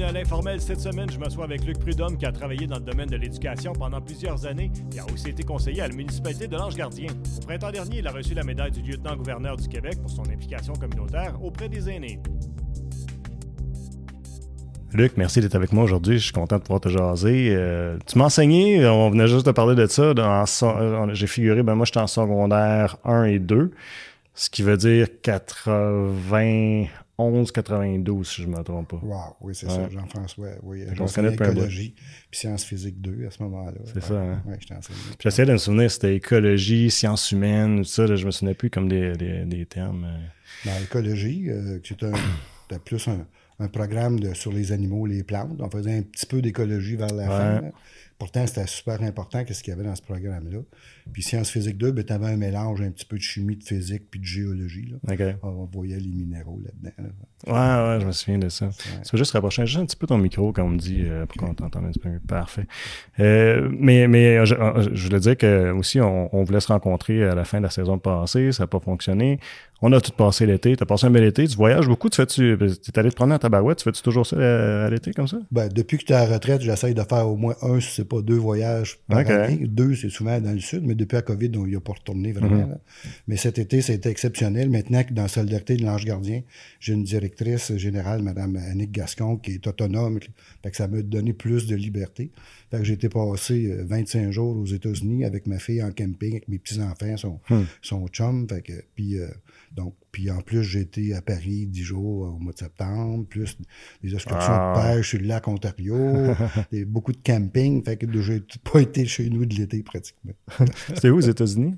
À l'informel. Cette semaine, je m'assois avec Luc Prudhomme qui a travaillé dans le domaine de l'éducation pendant plusieurs années et a aussi été conseiller à la municipalité de l'Ange-Gardien. Au printemps dernier, il a reçu la médaille du lieutenant-gouverneur du Québec pour son implication communautaire auprès des aînés. Luc, merci d'être avec moi aujourd'hui. Je suis content de pouvoir te jaser. Euh, tu m'as enseigné, on venait juste de parler de ça. Euh, j'ai figuré, ben moi, j'étais en secondaire 1 et 2, ce qui veut dire 91, 92, si je ne me trompe pas. Wow, oui, c'est ça, Jean-François. Oui, j'enseignais écologie puis sciences physiques 2 à ce moment-là. C'est ça, hein? Oui, j'étais j'essayais de me souvenir, c'était écologie, sciences humaines, tout ça. je me souvenais plus comme des, des, termes. Euh. Dans l'écologie, c'est un, plus un un programme de, sur les animaux, les plantes. On faisait un petit peu d'écologie vers la fin. Pourtant, c'était super important qu'est-ce qu'il y avait dans ce programme-là. Puis Sciences physiques 2, ben, tu avais un mélange un petit peu de chimie, de physique, puis de géologie. Là. On voyait les minéraux là-dedans. Ouais, ouais, je me souviens de ça. Tu veux juste rapprocher juste un petit peu ton micro, comme on me dit, euh, pour qu'on t'entende un petit peu mieux. Parfait. Euh, mais mais je, je, voulais dire que aussi, on, on, voulait se rencontrer à la fin de la saison passée. Ça n'a pas fonctionné. On a tout passé l'été. Tu as passé un bel été. Tu voyages beaucoup. Tu fais-tu. es allé te prendre en tabarouette. Tu fais-tu toujours ça euh, à, l'été comme ça? Ben, depuis que tu es à la retraite, j'essaye de faire au moins un, si c'est pas deux voyages par année. Deux, c'est souvent dans le sud, mais depuis la COVID, on n'y a pas retourné vraiment. Mhm. Mais cet été, c'était exceptionnel. Maintenant que dans solidarité de l'Ange Gardien, j'ai une directrice générale, Mme Annick Gascon, qui est autonome. Fait que ça m'a donné plus de liberté. Fait que j'ai été passé 25 euh, jours aux États-Unis avec ma fille en camping, avec mes petits-enfants, son, hmm. son chum. Fait que, puis, euh, donc, puis en plus, j'ai été à Paris 10 jours au mois de septembre, plus des excursions de ah. pêche sur le lac Ontario, et beaucoup de camping. Fait que j'ai pas été chez nous de l'été pratiquement. C'était où aux États-Unis?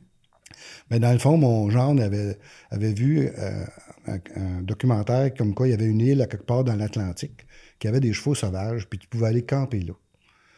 Mais dans le fond, mon avait, avait vu euh, un, documentaire comme quoi il y avait une île à quelque part dans l'Atlantique qui avait des chevaux sauvages, puis tu pouvais aller camper là.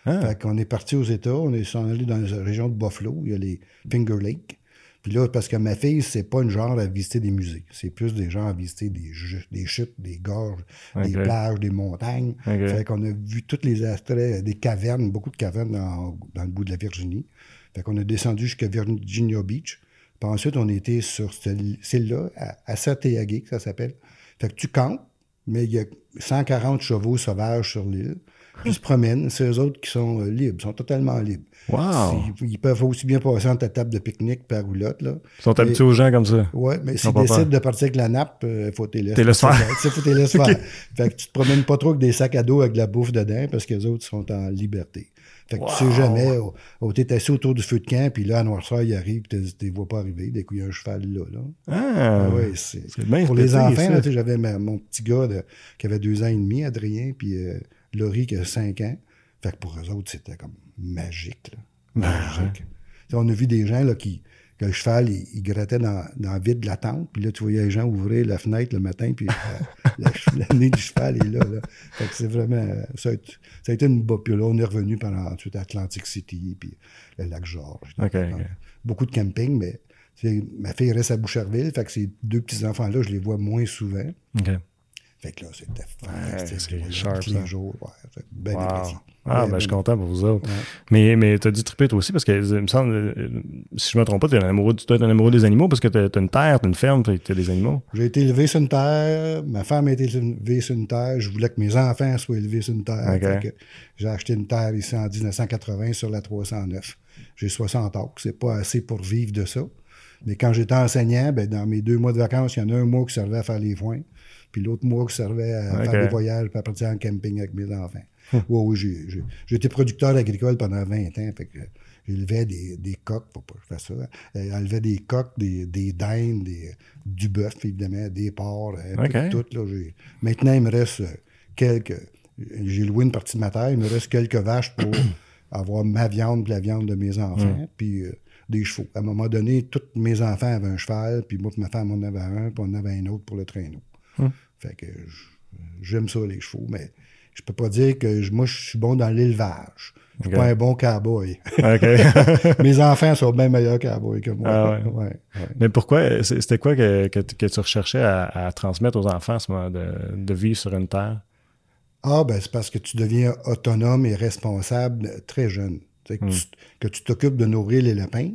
Ah. Fait qu'on est parti aux États, on est allé dans la région de Buffalo, il y a les Finger Lakes. Puis là, parce que ma fille, c'est pas une genre à visiter des musées. C'est plus des gens à visiter des, des chutes, des gorges, des plages, des montagnes. Fait qu'on a vu toutes les attraits, des cavernes, beaucoup de cavernes dans, dans le bout de la Virginie. Fait qu'on a descendu jusqu'à Virginia Beach. Puis ensuite, on était sur celle-là, à, à que ça s'appelle. Fait que tu campes, mais il y a 140 chevaux sauvages sur l'île. Ils se promènent. C'est eux autres qui sont euh, libres, sont totalement libres. Wow! Ils, peuvent aussi bien passer entre ta table de pique-nique par roulotte. Là. Ils sont habitués aux gens comme ça. Oui, mais s'ils décident de partir avec la nappe, il euh, faut t'es laisser. faire. Faut t'es laisser faire. Fait que tu te promènes pas trop avec des sacs à dos avec de la bouffe dedans parce que les autres sont en liberté. Fait que tu sais jamais, oh, oh, t'es assis autour du feu de camp, puis là, à noirceur, il arrive, tu ne vois pas arriver. Dès qu'il y a un cheval là. là. Ah, ah oui, c'est. Pour les enfants, j'avais mon petit gars qui avait deux ans et demi, Adrien, puis euh, Laurie qui a cinq ans. Fait que pour eux autres, c'était comme magique. Là. Magique. On a vu des gens là, qui, que le cheval, il, grattait dans, dans le vide de la tente, puis là, tu voyais les gens ouvrir la fenêtre le matin, puis euh, la, nez du cheval est là. là. Fait que c'est vraiment. Ça a, été, ça a été une Puis là, on est revenu pendant ensuite Atlantic City, puis le lac Georges. Beaucoup de camping, mais ma fille reste à Boucherville, fait que ces deux petits-enfants-là, je les vois moins souvent. Fait que là, c'était fantastique. Ouais, tous les jours. Ouais, bien wow. Ah, ben, je suis content pour vous autres. Mais, mais tu as dû triper toi aussi parce que, il me semble, euh, si je me trompe pas, tu es un amoureux, es un amoureux des animaux parce que tu as, une terre, tu as une ferme, tu as des animaux. J'ai été élevé sur une terre, ma femme a été élevée sur une terre, je voulais que mes enfants soient élevés sur une terre. J'ai acheté une terre ici en 1980 sur la 309. J'ai 60 ans, c'est pas assez pour vivre de ça. Mais quand j'étais enseignant, ben, dans mes deux mois de vacances, il y en a un mois qui servait à faire les foins. Puis l'autre mois qui servait à faire des voyages, puis à partir en camping avec mes enfants. Hum. oui, oui, j'ai été producteur agricole pendant 20 ans. Fait que j'élevais des, des coques, faut pas que je fasse ça. J'élevais des coques, des, des dindes, des, du bœuf, évidemment, des porcs, okay. tout. Là, Maintenant, il me reste euh, quelques. J'ai loué une partie de ma terre, il me reste quelques vaches pour avoir ma viande et la viande de mes enfants. Hum. Puis euh, des chevaux. À un moment donné, tous mes enfants avaient un cheval, puis moi ma femme en avait un, puis on avait un autre pour le traîneau. Hum. Fait que j'aime ça, les chevaux, mais je peux pas dire que moi, je suis bon dans l'élevage. Je suis pas un bon cowboy. Mes enfants sont bien meilleurs cowboys que moi. Ah ouais. Mais pourquoi, c'était quoi que, que, tu recherchais à, transmettre aux enfants, ce moment de, de vivre sur une terre? Ah, ben, c'est parce que tu deviens autonome et responsable très jeune. Hmm. Que tu t'occupes de nourrir les lapins,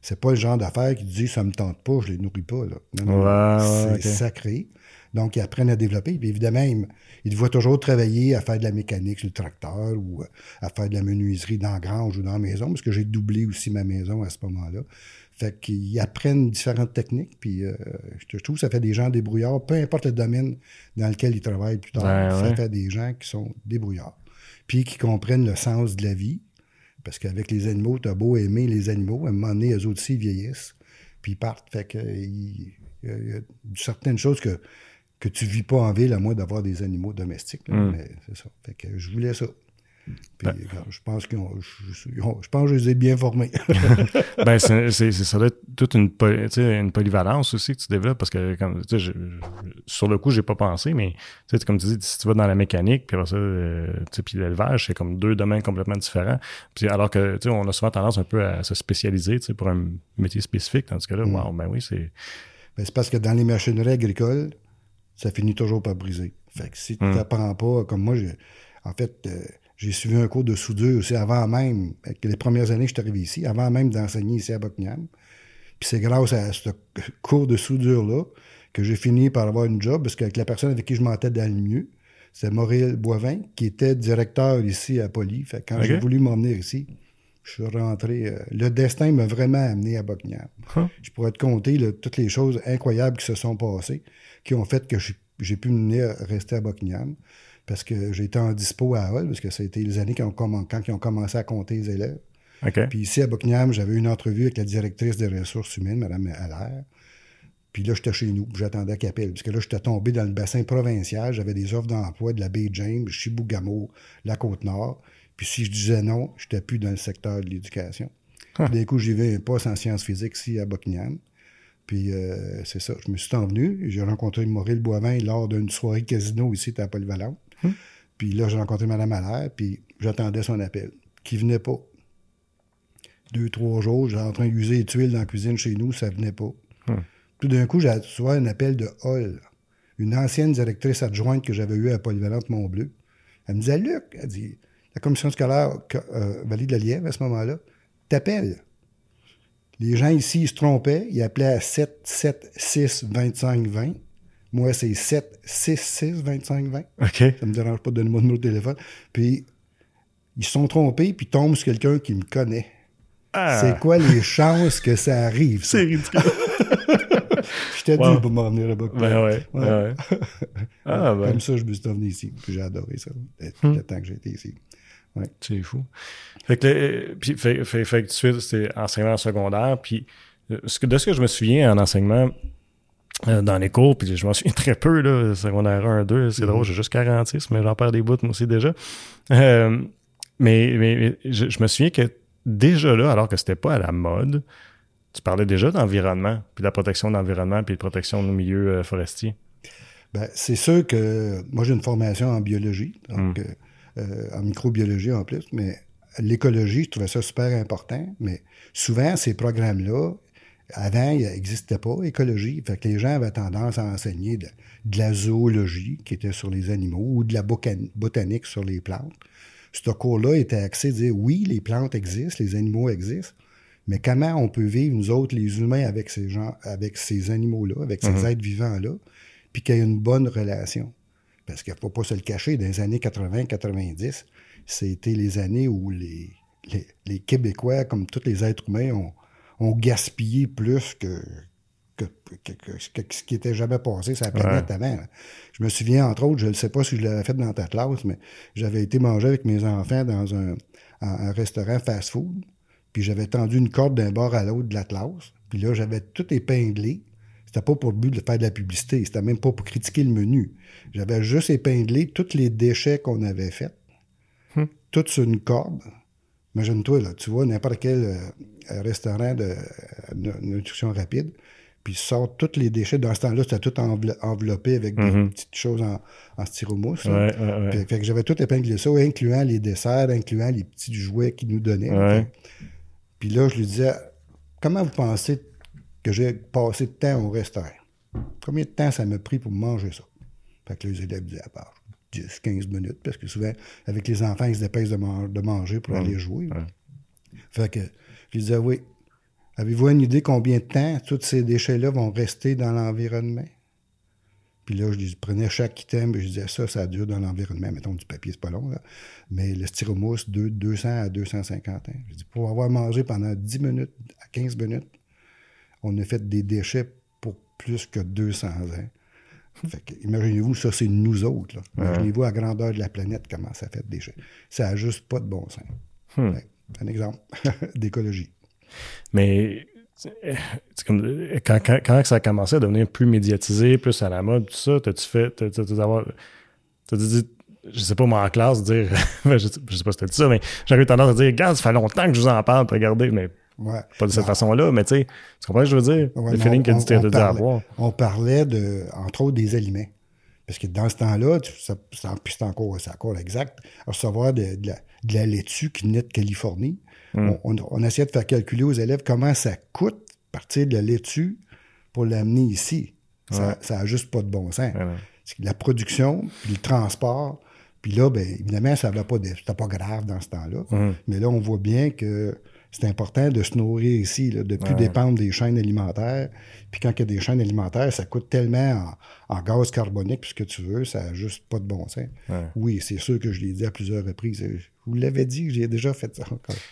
c'est pas le genre d'affaire qui te dit ça me tente pas, je les nourris pas. Là. c'est sacré. Donc, ils apprennent à développer. Puis évidemment, ils, ils voient toujours travailler à faire de la mécanique sur le tracteur ou euh, à faire de la menuiserie dans la grange ou dans la maison, parce que j'ai doublé aussi ma maison à ce moment-là. Fait qu'ils apprennent différentes techniques, puis euh, je trouve que ça fait des gens débrouillards, peu importe le domaine dans lequel ils travaillent plus tard, ça fait des gens qui sont débrouillards, puis qui comprennent le sens de la vie, parce qu'avec les animaux, tu as beau aimer les animaux, à un moment donné, eux aussi vieillissent, puis ils partent. Fait que il, y, a certaines choses que, que tu vis pas en ville, à moins d'avoir des animaux domestiques. Mm. Mais c'est ça. Fait que je voulais ça. Puis, ben. je pense que je, pense que je les ai bien formés. ben, c'est, ça doit être toute une, une, polyvalence aussi que tu développes parce que, comme, je, sur le coup, j'ai pas pensé, mais comme tu dis, si tu vas dans la mécanique, puis ça, euh, puis l'élevage, c'est comme deux domaines complètement différents. Puis alors que, on a souvent tendance un peu à se spécialiser pour un métier spécifique, tandis que là, mm. ben oui, c'est. Ben, c'est parce que dans les machineries agricoles, ça finit toujours par briser. Fait que si tu n'apprends pas, comme moi, en fait, euh, j'ai suivi un cours de soudure aussi avant même, les premières années que je suis arrivé ici, avant même d'enseigner ici à Buckingham. Puis c'est grâce à ce cours de soudure-là que j'ai fini par avoir une job, parce qu'avec la personne avec qui je m'entendais le mieux, c'est Maurice Boivin, qui était directeur ici à Poly. Fait quand j'ai voulu m'emmener ici, je suis rentré. Euh, le destin m'a vraiment amené à Buckingham. Je pourrais te compter toutes les choses incroyables qui se sont passées, qui ont fait que j'ai pu venir rester à Buckingham parce que j'étais en dispo à Hall, parce que ça a été les années qui ont quand ils ont commencé à compter les élèves. Puis ici, à Buckingham, j'avais une entrevue avec la directrice des ressources humaines, Mme Allaire. Puis là, j'étais chez nous, j'attendais qu'elle appelle. Parce que là, j'étais tombé dans le bassin provincial, j'avais des offres d'emploi de la baie James, Chibougamau, la Côte-Nord. Puis si je disais non, je n'étais plus dans le secteur de l'éducation. Ah. D'un coup, j'y vais un poste en sciences physiques ici à Buckingham. Puis euh, c'est ça, je me suis envenu. J'ai rencontré Maurice Boivin lors d'une soirée casino ici à Polyvalente. Hum. Puis là, j'ai rencontré Mme Allaire, puis j'attendais son appel, qui venait pas. Deux, trois jours, j'étais en train d'user les tuiles dans la cuisine chez nous, ça venait pas. Hum. Tout d'un coup, j'ai reçu un appel de Hall, une ancienne directrice adjointe que j'avais eue à Polyvalente Montbleu. Elle me disait, Luc, elle dit, la commission scolaire euh, Valide de la Lièvre, à ce moment-là, t'appelle. Les gens ici, ils se trompaient, ils appelaient à 7, 7, 6, 25, 20. Moi, c'est 7, 6, 6, 25, 20. OK. Ça me dérange pas de donner mon numéro de téléphone. Puis, ils se sont trompés, puis tombent sur quelqu'un qui me connaît. Ah. C'est quoi les chances que ça arrive? C'est ridicule. je t'ai dit pour m'en venir là-bas. Ben ouais. ouais. ah, ben. Comme ça, je me suis venu ici. Puis j'ai adoré ça, hmm. le temps que été ici. Ouais. C'est fou. Fait que, puis, fait, fait, fait que tu c'était enseignement secondaire, puis euh, de ce que je me souviens en enseignement, euh, dans les cours, puis je m'en souviens très peu, là, secondaire 1, 2, c'est drôle, j'ai juste 46, mais j'en perds des bouts, moi aussi, déjà. Euh, mais, mais je, me souviens que déjà là, alors que c'était pas à la mode, tu parlais déjà d'environnement, puis de la protection de l'environnement, puis de protection de nos milieux euh, forestiers. Ben, c'est sûr que moi, j'ai une formation en biologie, donc hmm. En microbiologie en plus, mais l'écologie, je trouvais ça super important, mais souvent, ces programmes-là, avant, il n'existait pas écologie. Fait que les gens avaient tendance à enseigner de, la zoologie, qui était sur les animaux, ou de la botanique sur les plantes. Ce cours-là était axé à dire oui, les plantes existent, les animaux existent, mais comment on peut vivre, nous autres, les humains, avec ces gens, avec ces animaux-là, avec ces mhm. êtres vivants-là, puis qu'il y ait une bonne relation? Parce qu'il ne faut pas se le cacher, dans les années 80-90, c'était les années où les, les Québécois, comme tous les êtres humains, ont ont gaspillé plus que, que, ce qui était jamais passé sur la planète avant. Je me souviens, entre autres, je ne sais pas si je l'avais fait dans ta classe, mais j'avais été manger avec mes enfants dans un, restaurant fast-food, puis j'avais tendu une corde d'un bord à l'autre de la classe, puis là, j'avais tout épinglé. C'était pas pour le but de faire de la publicité, c'était même pas pour critiquer le menu. J'avais juste épinglé tous les déchets qu'on avait faits, toutes sur une corde. Imagine-toi, là, tu vois n'importe quel euh, restaurant de, nutrition rapide, puis sort tous les déchets. Dans ce temps-là, c'était tout enveloppé avec des mm-hmm. petites choses en, en styromousse. fait, que j'avais tout épinglé ça, incluant les desserts, incluant les petits jouets qu'ils nous donnaient. Puis là, je lui disais, comment vous pensez que j'ai passé de temps au restaurant? Combien de temps ça m'a pris pour manger ça? Fait que les élèves disaient, à part 10, 15 minutes, parce que souvent, avec les enfants, ils se dépêchent de, manger pour aller jouer. Fait que je disais, oui, avez-vous une idée combien de temps tous ces déchets-là vont rester dans l'environnement? Puis là, je prenais chaque item et je disais ça, ça dure dans l'environnement. Mettons du papier, c'est pas long, là. Mais le styromousse, de 200 à 250 ans. Je dis, pour avoir mangé pendant 10 minutes à 15 minutes, on a fait des déchets pour plus que 200 ans. Fait que, imaginez-vous, ça, c'est nous autres. Là. Imaginez-vous à grandeur de la planète comment ça fait de déchets. Ça n'a juste pas de bon sens. Hmm. un exemple d'écologie. Mais comme, quand, quand, ça a commencé à devenir plus médiatisé, plus à la mode, tout ça, t'as-tu fait. T'as dit, je sais pas moi en classe, dire. je, sais, sais pas si t'as dit ça, mais j'avais tendance à dire, regarde, ça fait longtemps que je vous en parle, regardez, mais pas de cette façon-là, mais tu sais, tu comprends ce que je veux dire? le feeling que tu avoir. On parlait, de, entre autres, des aliments. Parce que dans ce temps-là, c'est encore, encore exact, recevoir de, de, la, de la laitue qui naît de Californie, Hmm. On, essayait de faire calculer aux élèves comment ça coûte partir de la laitue pour l'amener ici. Ça n'a juste pas de bon sens. La production, puis le transport, puis là, bien, évidemment, ça n'était pas, pas grave dans ce temps-là. Hmm. Mais là, on voit bien que c'est important de se nourrir ici, de ne plus dépendre des chaînes alimentaires. Puis quand il y a des chaînes alimentaires, ça coûte tellement en, gaz carbonique, puis ce que tu veux, ça n'a juste pas de bon sens. Oui, c'est sûr que je l'ai dit à plusieurs reprises. Vous l'avez dit, j'ai déjà fait ça.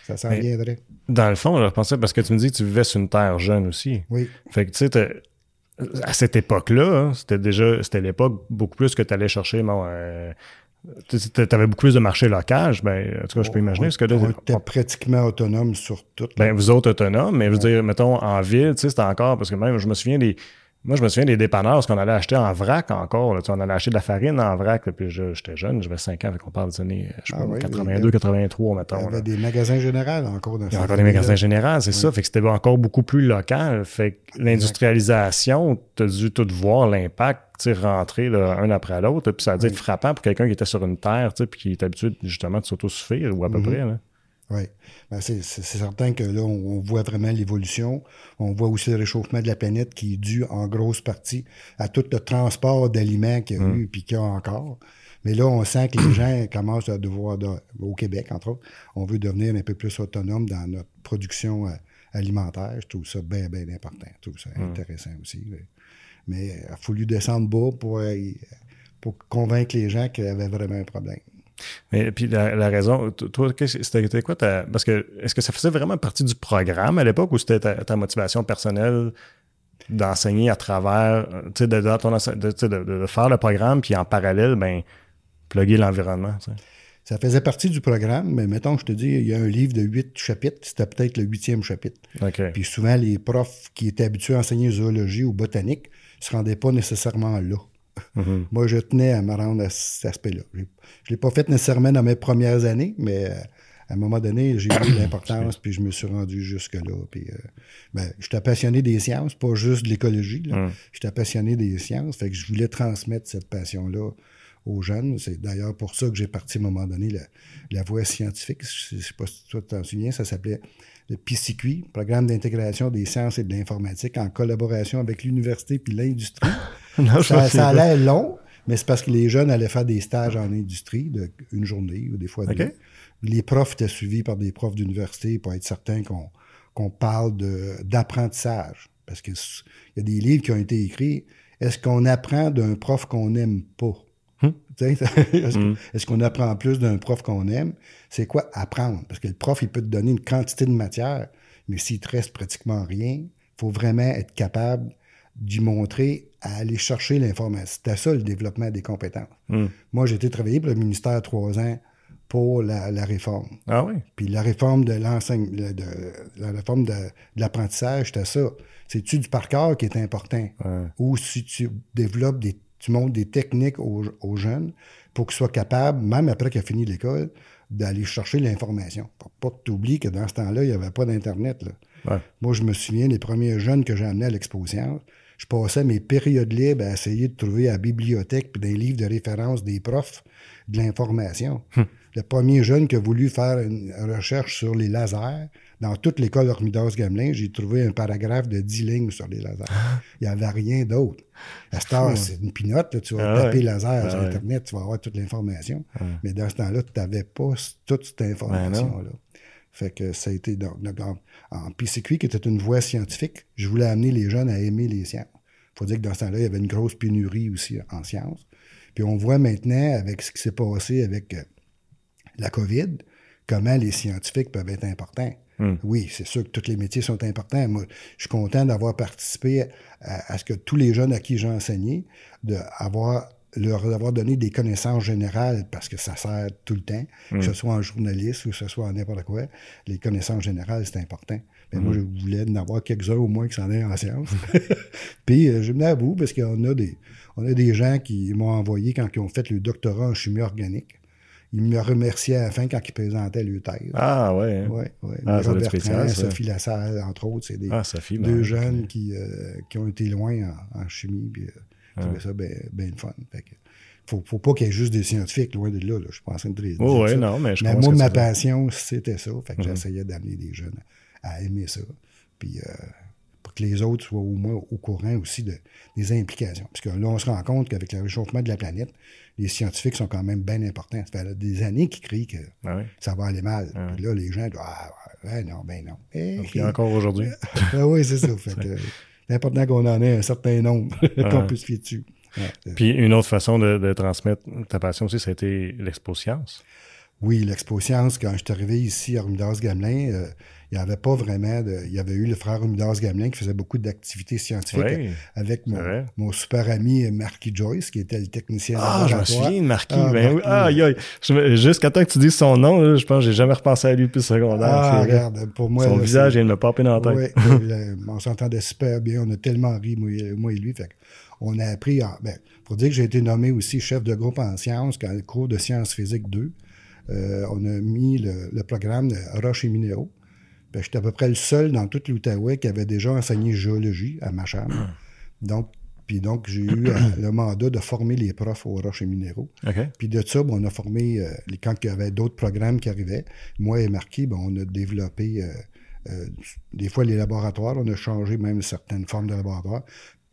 Ça s'en viendrait. Dans le fond, je pensais, parce que tu me dis que tu vivais sur une terre jeune aussi. Oui. Fait que, tu sais, à cette époque-là, hein, c'était déjà, c'était l'époque beaucoup plus que tu allais chercher, bon, euh, tu avais beaucoup plus de marché local, ben, en tout cas, je peux imaginer. On, que on était pratiquement autonome sur tout. Ben, vous autres autonomes, mais je veux dire, mettons, en ville, tu sais, c'était encore, parce que même, je me souviens des, moi, je me souviens des dépanneurs, parce qu'on allait acheter en vrac encore. Là. Tu on allait acheter de la farine en vrac. puis j'étais jeune, j'avais 5 ans, on parle des années je ah 82, 83, mettons. Il y avait des magasins généraux encore. Dans il y a encore des magasins généraux, c'est ça. Fait que c'était encore beaucoup plus local. Fait que l'industrialisation, tu as dû tout voir l'impact rentrer un après l'autre. Puis ça a dû être frappant pour quelqu'un qui était sur une terre, puis qui est habitué justement de s'autosuffire, ou à peu mm-hmm. près. Là. Oui. Ben c'est certain que là, on, voit vraiment l'évolution. On voit aussi le réchauffement de la planète qui est dû en grosse partie à tout le transport d'aliments qu'il y a hum. eu et qu'il y a encore. Mais là, on sent que les gens commencent à devoir, au Québec, entre autres, on veut devenir un peu plus autonome dans notre production euh, alimentaire. Je trouve ça bien, bien important. Je trouve ça hum. intéressant aussi. Mais il a fallu descendre bas pour, euh, pour convaincre les gens qu'il y avait vraiment un problème. Mais puis la, raison, toi, c'était quoi ta, Parce que est-ce que ça faisait vraiment partie du programme à l'époque ou c'était ta, motivation personnelle d'enseigner à travers, tu sais, de, de, faire le programme puis en parallèle, ben, plugger l'environnement, Ça faisait partie du programme, mais mettons, je te dis, il y a un livre de huit chapitres, c'était peut-être le huitième chapitre. Puis souvent, les profs qui étaient habitués à enseigner zoologie ou botanique ne se rendaient pas nécessairement là. Mm-hmm. Moi, je tenais à me rendre à cet aspect-là. Je ne l'ai pas fait nécessairement dans mes premières années, mais euh, à un moment donné, j'ai eu l'importance, puis je me suis rendu jusque-là. Puis, euh, ben, j'étais passionné des sciences, pas juste de l'écologie. Mm. J'étais passionné des sciences, fait que je voulais transmettre cette passion-là aux jeunes. C'est d'ailleurs pour ça que j'ai parti à un moment donné la, la voie scientifique. Je ne sais pas si toi t'en souviens, ça s'appelait le PCQ, Programme d'intégration des sciences et de l'informatique, en collaboration avec l'université puis l'industrie. ça, allait long, mais c'est parce que les jeunes allaient faire des stages en industrie de une journée ou des fois deux. Les profs étaient suivis par des profs d'université pour être certains qu'on parle d'apprentissage. Parce qu'il y a des livres qui ont été écrits. Est-ce qu'on apprend d'un prof qu'on n'aime pas? Hmm. Hmm. Est-ce qu'on apprend plus d'un prof qu'on aime? C'est quoi apprendre? Parce que le prof, il peut te donner une quantité de matière, mais s'il te reste pratiquement rien, il faut vraiment être capable d'y montrer à aller chercher l'information. C'était ça le développement des compétences. Hmm. Moi, j'ai été travailler pour le ministère trois ans pour la, réforme. Ah oui? Puis la réforme de l'enseignement, la réforme de, l'apprentissage, c'était ça. C'est-tu du par qui est important? Ou si tu développes des tu montres des techniques aux, jeunes pour qu'ils soient capables, même après qu'ils aient fini l'école, d'aller chercher l'information. Pour pas que tu oublies que dans ce temps-là, il n'y avait pas d'Internet. Moi, je me souviens des premiers jeunes que j'ai amenés à l'exposition. Je passais mes périodes libres à essayer de trouver à la bibliothèque puis des livres de référence des profs de l'information. Hum. Le premier jeune qui a voulu faire une recherche sur les lasers, dans toute l'école Hormidas-Gamelin, j'ai trouvé un paragraphe de 10 lignes sur les lasers. Il n'y avait rien d'autre. À ce c'est une pinote. tu vas ah taper laser ah sur Internet, tu vas avoir toute l'information. Ah Mais dans ce temps-là, tu n'avais pas toute cette information-là. Fait que ça a été donc, en, PCQ, qui était une voie scientifique, je voulais amener les jeunes à aimer les sciences. faut dire que dans ce temps-là, il y avait une grosse pénurie aussi en sciences. Puis on voit maintenant, avec ce qui s'est passé avec euh, la COVID, comment les scientifiques peuvent être importants. Hmm. Oui, c'est sûr que tous les métiers sont importants. Moi, je suis content d'avoir participé à, ce que tous les jeunes à qui j'ai enseigné, d'avoir leur avoir donné des connaissances générales parce que ça sert tout le temps, que ce hmm. soit en journaliste ou que ce soit en n'importe quoi. Les connaissances générales, c'est important. Mais moi, hmm. je voulais en avoir quelques-uns au moins qui s'en aient en sciences. Puis, euh, je venais à bout parce qu'on a des, on a des gens qui m'ont envoyé quand ils ont fait le doctorat en chimie organique. Ils me remerciaient à la fin quand ils présentaient le thèse. Ah ouais. Hein? Ouais, ouais. Ah, Robert spécial, Sophie Lassalle, entre autres, c'est des ah, Sophie, deux ben, jeunes qui, euh, qui ont été loin en, chimie. Puis, euh, ah. ça bien ben fun. Fait que, faut, faut pas qu'il y ait juste des scientifiques loin de là. là. Je train de oh, ouais, non, mais je Mais moi, ma passion, c'était ça. Fait que mm-hmm. j'essayais d'amener des jeunes à aimer ça. Puis euh, pour que les autres soient au moins au courant aussi de, des implications. Parce que là, on se rend compte qu'avec le réchauffement de la planète, les scientifiques sont quand même bien importants. Ça fait des années qu'ils crient que ah ça va aller mal. Ah puis là, les gens disent Ah, ouais, non, ben non. Et, puis encore aujourd'hui. ah oui, c'est ça. c'est important qu'on en ait un certain nombre qu'on puisse fier dessus. Puis une autre façon de, transmettre ta passion aussi, ça a été l'expo science. Oui, l'expo science, quand je suis arrivé ici à Rumidas-Gamelin, euh, il n'y avait pas vraiment de. Il y avait eu le frère Humidas Gamelin qui faisait beaucoup d'activités scientifiques avec mon, super ami Marky Joyce, qui était le technicien Ah, je me souviens de Marky. Ah, ben. Jusqu'à temps que tu dises son nom, je pense que j'ai jamais repensé à lui depuis le secondaire. Ah, regarde, pour moi. Son visage, il me popé dans la tête. Oui, on s'entendait super bien. On a tellement ri, moi, et lui. Fait on a appris. ben, pour dire que j'ai été nommé aussi chef de groupe en sciences, quand le cours de sciences physiques 2. Euh, on a mis le, le programme de roches et minéraux. Ben, j'étais à peu près le seul dans toute l'Outaouais qui avait déjà enseigné géologie à Macham. donc, puis donc, j'ai eu euh, le mandat de former les profs aux roches et minéraux. Puis de ça, ben, on a formé, euh, quand il y avait d'autres programmes qui arrivaient, moi et Marquis, ben, on a développé euh, des fois les laboratoires. On a changé même certaines formes de laboratoires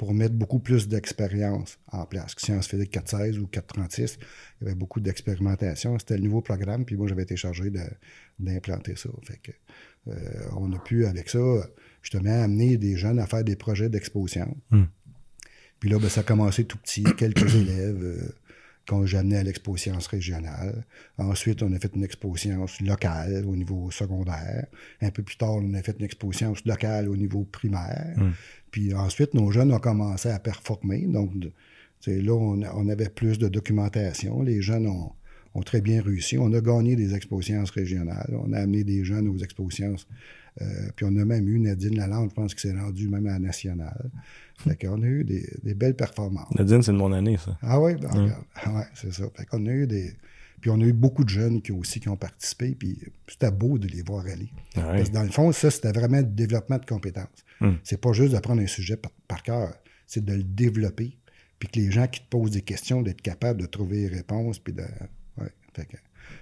pour mettre beaucoup plus d'expérience en place. Sciences physiques 416 ou 436, il y avait beaucoup d'expérimentation. C'était le nouveau programme, puis moi, j'avais été chargé d'implanter ça. Fait que, euh, on a pu, avec ça, justement, amener des jeunes à faire des projets d'exposition. Hmm. Puis là, ben, ça a commencé tout petit, quelques élèves euh, qu'on j'ai amené à l'exposition régionale. Ensuite, on a fait une exposition locale au niveau secondaire. Un peu plus tard, on a fait une exposition locale au niveau primaire. Hmm. Puis ensuite, nos jeunes ont commencé à performer. Donc, là, on, on, avait plus de documentation. Les jeunes ont, ont très bien réussi. On a gagné des expositions régionales. On a amené des jeunes aux expositions. Euh, puis on a même eu Nadine Lalande, je pense, qui s'est rendue même à la nationale. Fait qu'on a eu des, belles performances. Nadine, c'est de mon année, ça. Ah oui, ben, ouais, c'est ça. Fait qu'on a eu des. Puis on a eu beaucoup de jeunes qui aussi qui ont participé, puis c'était beau de les voir aller. Ah Parce que dans le fond, ça, c'était vraiment le développement de compétences. Hum. C'est pas juste d'apprendre un sujet par, cœur, c'est de le développer, puis que les gens qui te posent des questions, d'être capable de trouver des réponses, puis de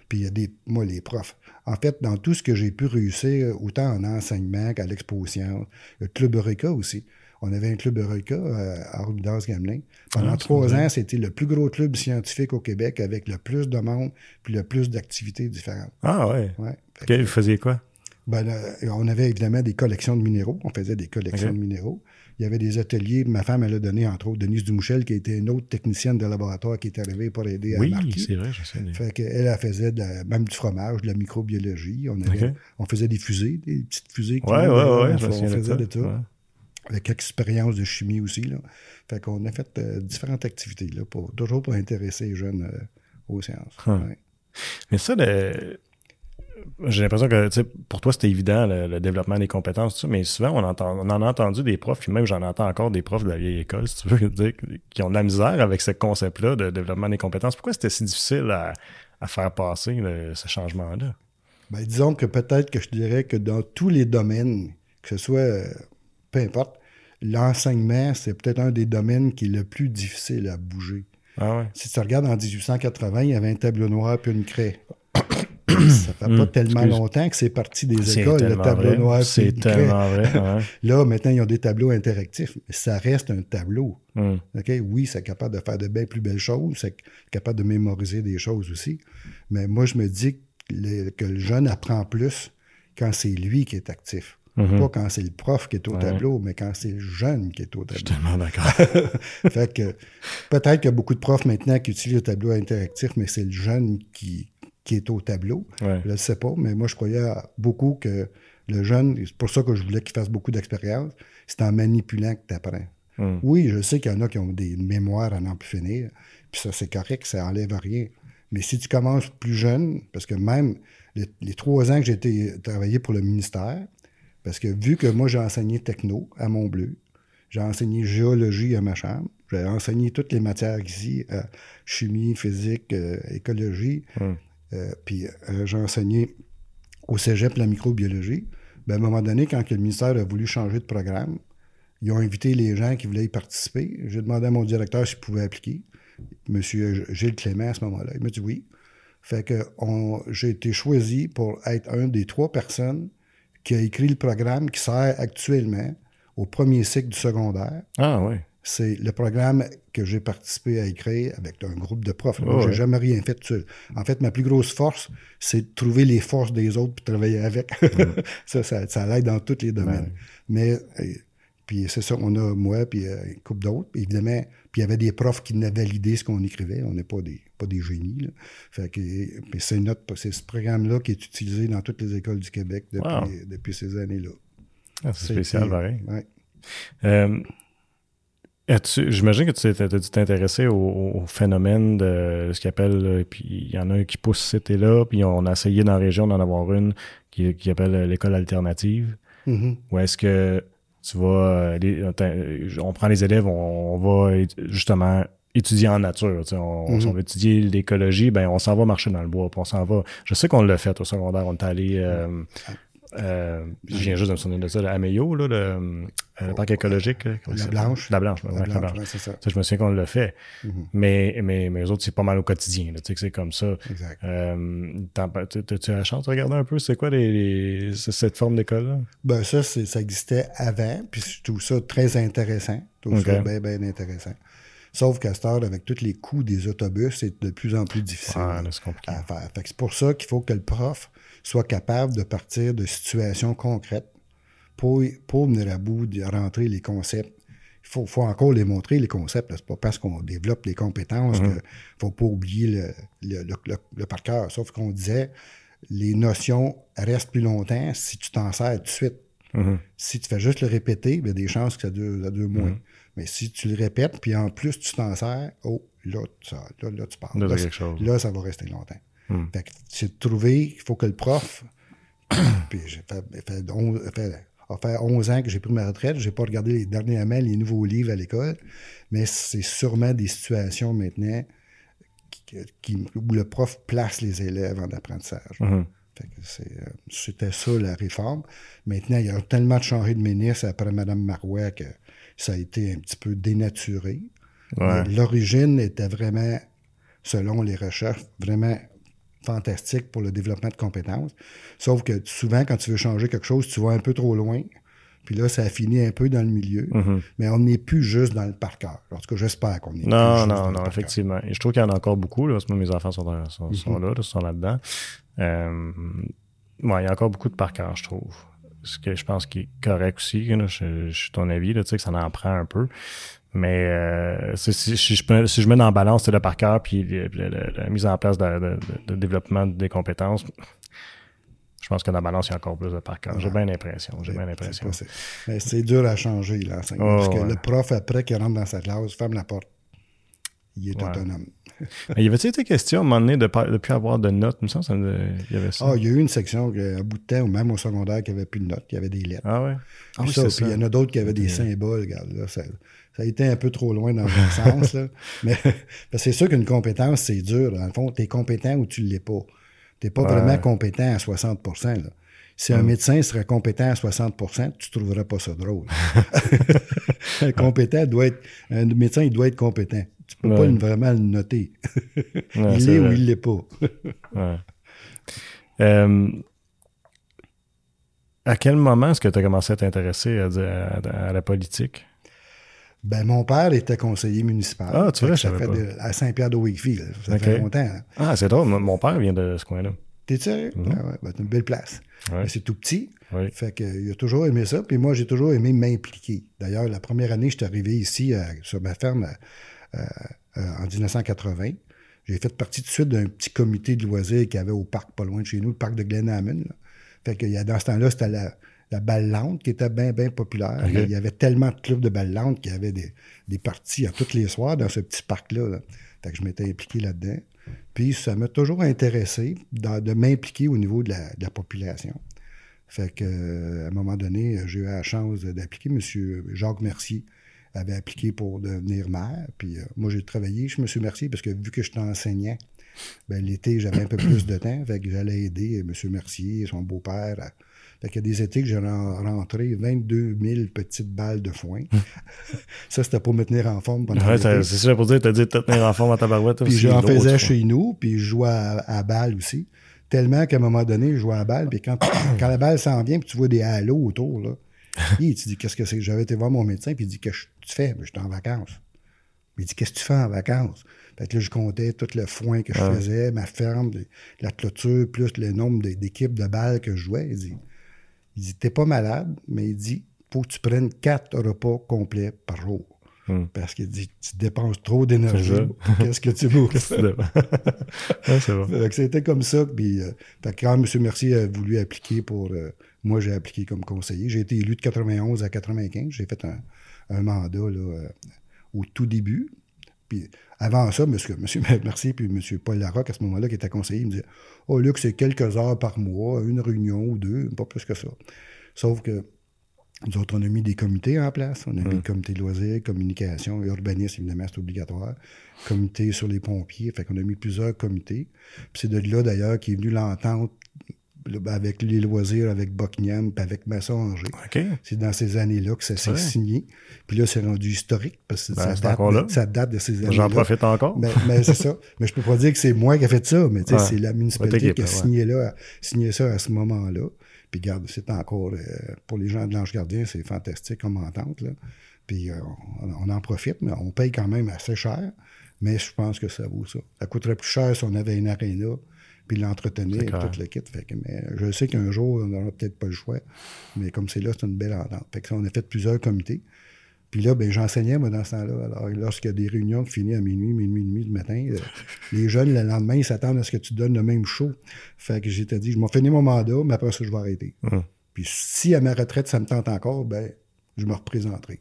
puis il y a des, moi, les profs. En fait, dans tout ce que j'ai pu réussir, autant en enseignement qu'à l'exposition, le Club Eureka aussi. On avait un Club Eureka euh, à Rubidas-Gamelin. Pendant ah, trois ans, c'était le plus gros club scientifique au Québec avec le plus de monde puis le plus d'activités différentes. Ah ouais? ouais. vous faisiez quoi? Ben, on avait évidemment des collections de minéraux. On faisait des collections de minéraux. Il y avait des ateliers. Ma femme, elle a donné, entre autres, Denise Dumouchel, qui était une autre technicienne de laboratoire qui est arrivée pour aider à Oui, c'est vrai, je sais. Fait qu'elle, elle faisait même du fromage, de la microbiologie. On, on faisait des fusées, des petites fusées. Oui, oui, oui. On, faisait de tout. Avec expérience de chimie aussi. Là. Fait qu'on a fait euh, différentes activités, là, pour, toujours pour intéresser les jeunes euh, aux sciences. Hum. Mais ça, le j'ai l'impression que pour toi, c'était évident, le, développement des compétences, mais souvent, on, entend, on en a entendu des profs, puis même j'en entends encore des profs de la vieille école, si tu veux dire, qui ont de la misère avec ce concept-là de développement des compétences. Pourquoi c'était si difficile à, faire passer ce changement-là? Ben, disons que peut-être que je dirais que dans tous les domaines, que ce soit, euh, peu importe, l'enseignement, c'est peut-être un des domaines qui est le plus difficile à bouger. Ah ouais. Si tu regardes en 1880, il y avait un tableau noir puis une craie. ça fait pas hmm. tellement longtemps que c'est parti des écoles, le tableau noir. C'est tellement vrai. Là, maintenant, ils ont des tableaux interactifs. Mais ça reste un tableau. Hmm. Oui, c'est capable de faire de bien plus belles choses, c'est capable de mémoriser des choses aussi. Mais moi, je me dis que le, jeune apprend plus quand c'est lui qui est actif. Mhm. Pas quand c'est le prof qui est au Ouais. tableau, mais quand c'est le jeune qui est au Je suis tableau. tellement d'accord. fait que peut-être qu'il y a beaucoup de profs maintenant qui utilisent le tableau interactif, mais c'est le jeune qui, qui est au tableau. Ouais. Je ne sais pas, mais moi, je croyais beaucoup que le jeune, c'est pour ça que je voulais qu'il fasse beaucoup d'expérience, c'est en manipulant que tu apprends. Hmm. Oui, je sais qu'il y en a qui ont des mémoires à n'en plus finir, puis ça, c'est correct, ça enlève rien. Mais si tu commences plus jeune, parce que même les, les trois ans que j'ai été travailler pour le ministère, parce que vu que moi, j'ai enseigné techno à Montbleu, j'ai enseigné géologie à ma chambre, j'ai enseigné toutes les matières ici, euh, chimie, physique, euh, écologie, Hmm. euh, puis j'ai enseigné au cégep la microbiologie. Ben, à un moment donné, quand le ministère a voulu changer de programme, ils ont invité les gens qui voulaient y participer. J'ai demandé à mon directeur s'il pouvait appliquer. Monsieur Gilles Clément, à ce moment-là, il m'a dit oui. Fait que j'ai été choisi pour être un des trois personnes qui a écrit le programme qui sert actuellement au premier cycle du secondaire. Ah, ouais. C'est le programme que j'ai participé à écrire avec un groupe de profs. Moi, Oh, j'ai ouais. jamais rien fait seul. En fait, ma plus grosse force, c'est de trouver les forces des autres puis travailler avec. ça, ça, ça l'aide dans tous les domaines. Ouais. Mais, euh, puis c'est ça, on a moi, puis euh, une couple d'autres. Évidemment, puis il y avait des profs qui venaient valider ce qu'on écrivait. On n'est pas des, pas des génies. Là. Fait que, puis c'est, notre, c'est ce programme-là qui est utilisé dans toutes les écoles du Québec depuis, Wow. depuis ces années-là. Ah, c'est spécial, pareil. Ouais. Euh, J'imagine que tu t'es- dû t'intéresser au, au phénomène de ce qu'ils appellent, là, puis il y en a un qui pousse c'était là, puis on a essayé dans la région d'en avoir une qui, qui appelle euh, l'école alternative. Mhm. Ou est-ce que tu vas, euh, les- attends, on prend les élèves, on, on va justement étudier en nature. tu sais, On, Mhm. On veut étudier l'écologie, ben on s'en va marcher dans le bois, puis on s'en va. Je sais qu'on l'a fait au secondaire, on est allé. euh, euh, je viens juste de me souvenir de ça, là, le, euh, le parc écologique. là, comment La ça Blanche. La Blanche, ouais, La la Blanche, Blanche. ouais, c'est ça. Ça, je me souviens qu'on l'a fait. Mhm. Mais, mais, mais eux autres, c'est pas mal au quotidien. Tu sais que c'est comme ça. Exact. Euh, T'as-tu la chance de regarder un peu c'est quoi les, les- c'est cette forme d'école-là? Ben ça, ça existait avant, puis je trouve ça très intéressant. Je trouve ça Ok. bien, bien intéressant. Sauf qu'à cette heure, avec tous les coûts des autobus, c'est de plus en plus difficile Ah, là, à faire. C'est pour ça qu'il faut que le prof soit capable de partir de situations concrètes pour, pour venir à bout de rentrer les concepts. Il faut, faut encore les montrer, les concepts. C'est pas parce qu'on développe les compétences qu'il ne faut pas oublier le, le, le- le- le par cœur. Sauf qu'on disait, les notions restent plus longtemps si tu t'en sers tout de suite. Mhm. Si tu fais juste le répéter, il y a des chances que ça dure, ça dure moins. Mhm. Mais si tu le répètes, puis en plus tu t'en sers, oh, là, ça- là, là, tu parles. Là, ça va rester longtemps. Mhm. Fait que c'est de trouver, il faut que le prof, puis j'ai fait, fait, on- fait- a fait 11 ans que j'ai pris ma retraite, j'ai pas regardé les, dernièrement les nouveaux livres à l'école, mais c'est sûrement des situations maintenant qui- qui- où le prof place les élèves en apprentissage. Fait que c'est, euh, C'était ça la réforme. Maintenant, il y a tellement de changé de ministre après Mme Marois que ça a été un petit peu dénaturé. Ouais. L'origine était vraiment, selon les recherches, vraiment fantastique pour le développement de compétences. Sauf que souvent, quand tu veux changer quelque chose, tu vas un peu trop loin. Puis là, ça finit un peu dans le milieu. Mhm. Mais on n'est plus juste dans le par cœur. En tout cas, j'espère qu'on est plus Non, juste dans non, le non, effectivement. Et je trouve qu'il y en a encore beaucoup. Là. Parce que moi, mes enfants sont, dans- sont, sont Mhm. là, là, sont là-dedans. Euh, ouais, il y a encore beaucoup de par cœur, je trouve. Ce que je pense qui est correct aussi. là, je, je suis ton avis, là, tu sais, que ça en prend un peu. Mais euh, si, si- si je, si je mets dans la balance le par cœur puis le- le- le- la mise en place de, de- de- de développement des compétences, je pense que dans la balance, il y a encore plus de par cœur. J'ai bien l'impression. J'ai bien l'impression. C'est dur à changer, l'enseignement. Oh, parce que ouais. le prof, après qu'il rentre dans sa classe, ferme la porte. Il est Ouais. autonome. Mais y avait-il été question à un moment donné de ne plus avoir de notes? Il me semble que ça me- il y avait ça. Ah, il y a eu une section, à bout de temps, ou même au secondaire, qui avait plus de notes, il y avait des lettres. Ah ouais? Ah Puis oui, ça, puis il y en a d'autres qui avaient des symboles, regarde, là, ça, ça a été un peu trop loin dans un sens, là. Mais c'est sûr qu'une compétence, c'est dur. Dans le fond, tu es compétent ou tu ne l'es pas. Tu n'es pas Ouais. vraiment compétent à 60 là. Si un médecin serait compétent à 60% tu ne trouverais pas ça drôle. un compétent doit être. Un médecin, il doit être compétent. Tu peux pas Ouais. vraiment le noter. Ouais, il c'est l'est ou il l'est pas. Ouais. Euh, à quel moment est-ce que tu as commencé à t'intéresser à, à- à la politique? Ben, mon père était conseiller municipal. Ah, tu vois, je ça savais fait pas. de- à Saint-Pierre de Wakefield. Ça Ok. fait longtemps. hein. Ah, c'est drôle. Mon père vient de ce coin-là. T'es sérieux? Mhm. Ben ouais, ben, c'est une belle place. Ouais. C'est tout petit. Oui. Fait que, il a toujours aimé ça. Puis moi, j'ai toujours aimé m'impliquer. D'ailleurs, la première année, je suis arrivé ici euh, sur ma ferme euh, euh, en 1980. J'ai fait partie tout de suite d'un petit comité de loisirs qu'il y avait au parc pas loin de chez nous, le parc de Glenhammon. là. Fait que il y a- dans ce temps-là, c'était la, la balle lente qui était bien, bien populaire. Il y avait tellement de clubs de balle lente qu'il y avait des, des parties à tous les soirs dans ce petit parc-là. là. Fait que je m'étais impliqué là-dedans. Puis ça m'a toujours intéressé dans- de m'impliquer au niveau de la, de la population. Fait que, euh, à un moment donné, j'ai eu la chance d'appliquer. Monsieur Jacques Mercier avait appliqué pour devenir maire. Puis euh, moi, j'ai travaillé chez Monsieur Mercier parce que vu que j'étais enseignant, ben, l'été, j'avais un peu plus de temps. Fait que j'allais aider Monsieur Mercier et son beau-père. à- Fait qu'il y a des étés que j'ai ren- rentré 22 000 petites balles de foin. ça, c'était pour me tenir en forme pendant Ouais, c'est ça pour dire, t'as dit de te tenir en forme à ta barouette. Puis j'en faisais chez nous, puis je jouais à, à balle aussi. Tellement qu'à un moment donné, je jouais à balle, puis quand, quand la balle s'en vient, puis tu vois des halos autour, là, hi, tu dis, qu'est-ce que c'est? J'avais été voir mon médecin, puis il dit, qu'est-ce que tu fais? Ben, j'étais en vacances. Il dit, qu'est-ce que tu fais en vacances? Fait que là, je comptais tout le foin que je Ouais. faisais, ma ferme, la clôture, plus le nombre d'équipes de balles que je jouais. Il dit, il dit, t'es pas malade, mais il dit, faut que tu prennes quatre repas complets par jour. Hmm. Parce qu'il dit, tu dépenses trop d'énergie. Qu'est-ce que tu veux? Ouais, c'était comme ça. Puis, euh, quand M. Mercier a voulu appliquer pour. euh, moi, j'ai appliqué comme conseiller. J'ai été élu de 91 à 95. J'ai fait un, un mandat là, euh, au tout début. Puis avant ça, M. Monsieur Mercier puis M. Paul Larocque, à ce moment-là, qui était conseiller, il me disait Oh, Luc, c'est quelques heures par mois, une réunion ou deux, pas plus que ça. Sauf que nous autres, on a mis des comités en place. On a mis le comité de loisirs, communication, urbanisme, évidemment, c'est obligatoire. Comité sur les pompiers. Fait qu'on a mis plusieurs comités. Puis c'est de là, d'ailleurs, qu'est venue l'entente avec les loisirs, avec Buckingham, puis avec Masson-Angers. OK. C'est dans ces années-là que ça s'est Ouais. signé. Puis là, c'est rendu historique parce que Ben, ça, date de, là. ça date de ces années-là. J'en profite encore. Mais, mais c'est ça. Mais je peux pas dire que c'est moi qui ai fait ça, mais Ouais. c'est la municipalité qui a signé, là, signé ça à ce moment-là. Puis garde, c'est encore, euh, pour les gens de l'Ange Gardien, c'est fantastique comme entente. Là. Puis euh, on, on en profite, mais on paye quand même assez cher. Mais je pense que ça vaut ça. Ça coûterait plus cher si on avait une aréna, puis l'entretenir, tout le kit. Fait que, mais je sais qu'un jour, on n'aura peut-être pas le choix. Mais comme c'est là, c'est une belle entente. Fait que ça, on a fait plusieurs comités. Puis là, ben, j'enseignais, moi, dans ce temps-là. Alors, lorsqu'il y a des réunions qui finissent à minuit, minuit et demi du matin, euh, les jeunes, le lendemain, ils s'attendent à ce que tu donnes le même show. Fait que j'étais dit, je m'ai fini mon mandat, mais après ça, je vais arrêter. Hum. Puis si à ma retraite, ça me tente encore, ben, je me représenterai.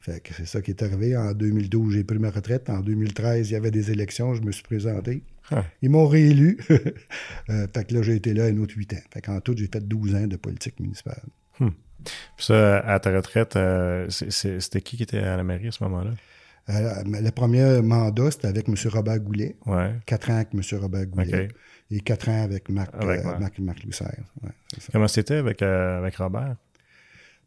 Fait que c'est ça qui est arrivé. En 2012, j'ai pris ma retraite. En 2013, il y avait des élections, je me suis présenté. Ah. Ils m'ont réélu. Euh, fait que là, j'ai été là un autre huit ans. Fait qu'en tout, j'ai fait 12 ans de politique municipale. Puis ça, à ta retraite, euh, c'était qui qui était à la mairie à ce moment-là? Euh, le premier mandat, c'était avec M. Robert Goulet. Ouais. Quatre ans avec M. Robert Goulet. Et quatre ans avec Marc, Avec Marc. Marc. Ouais. Comment c'était avec, avec Robert?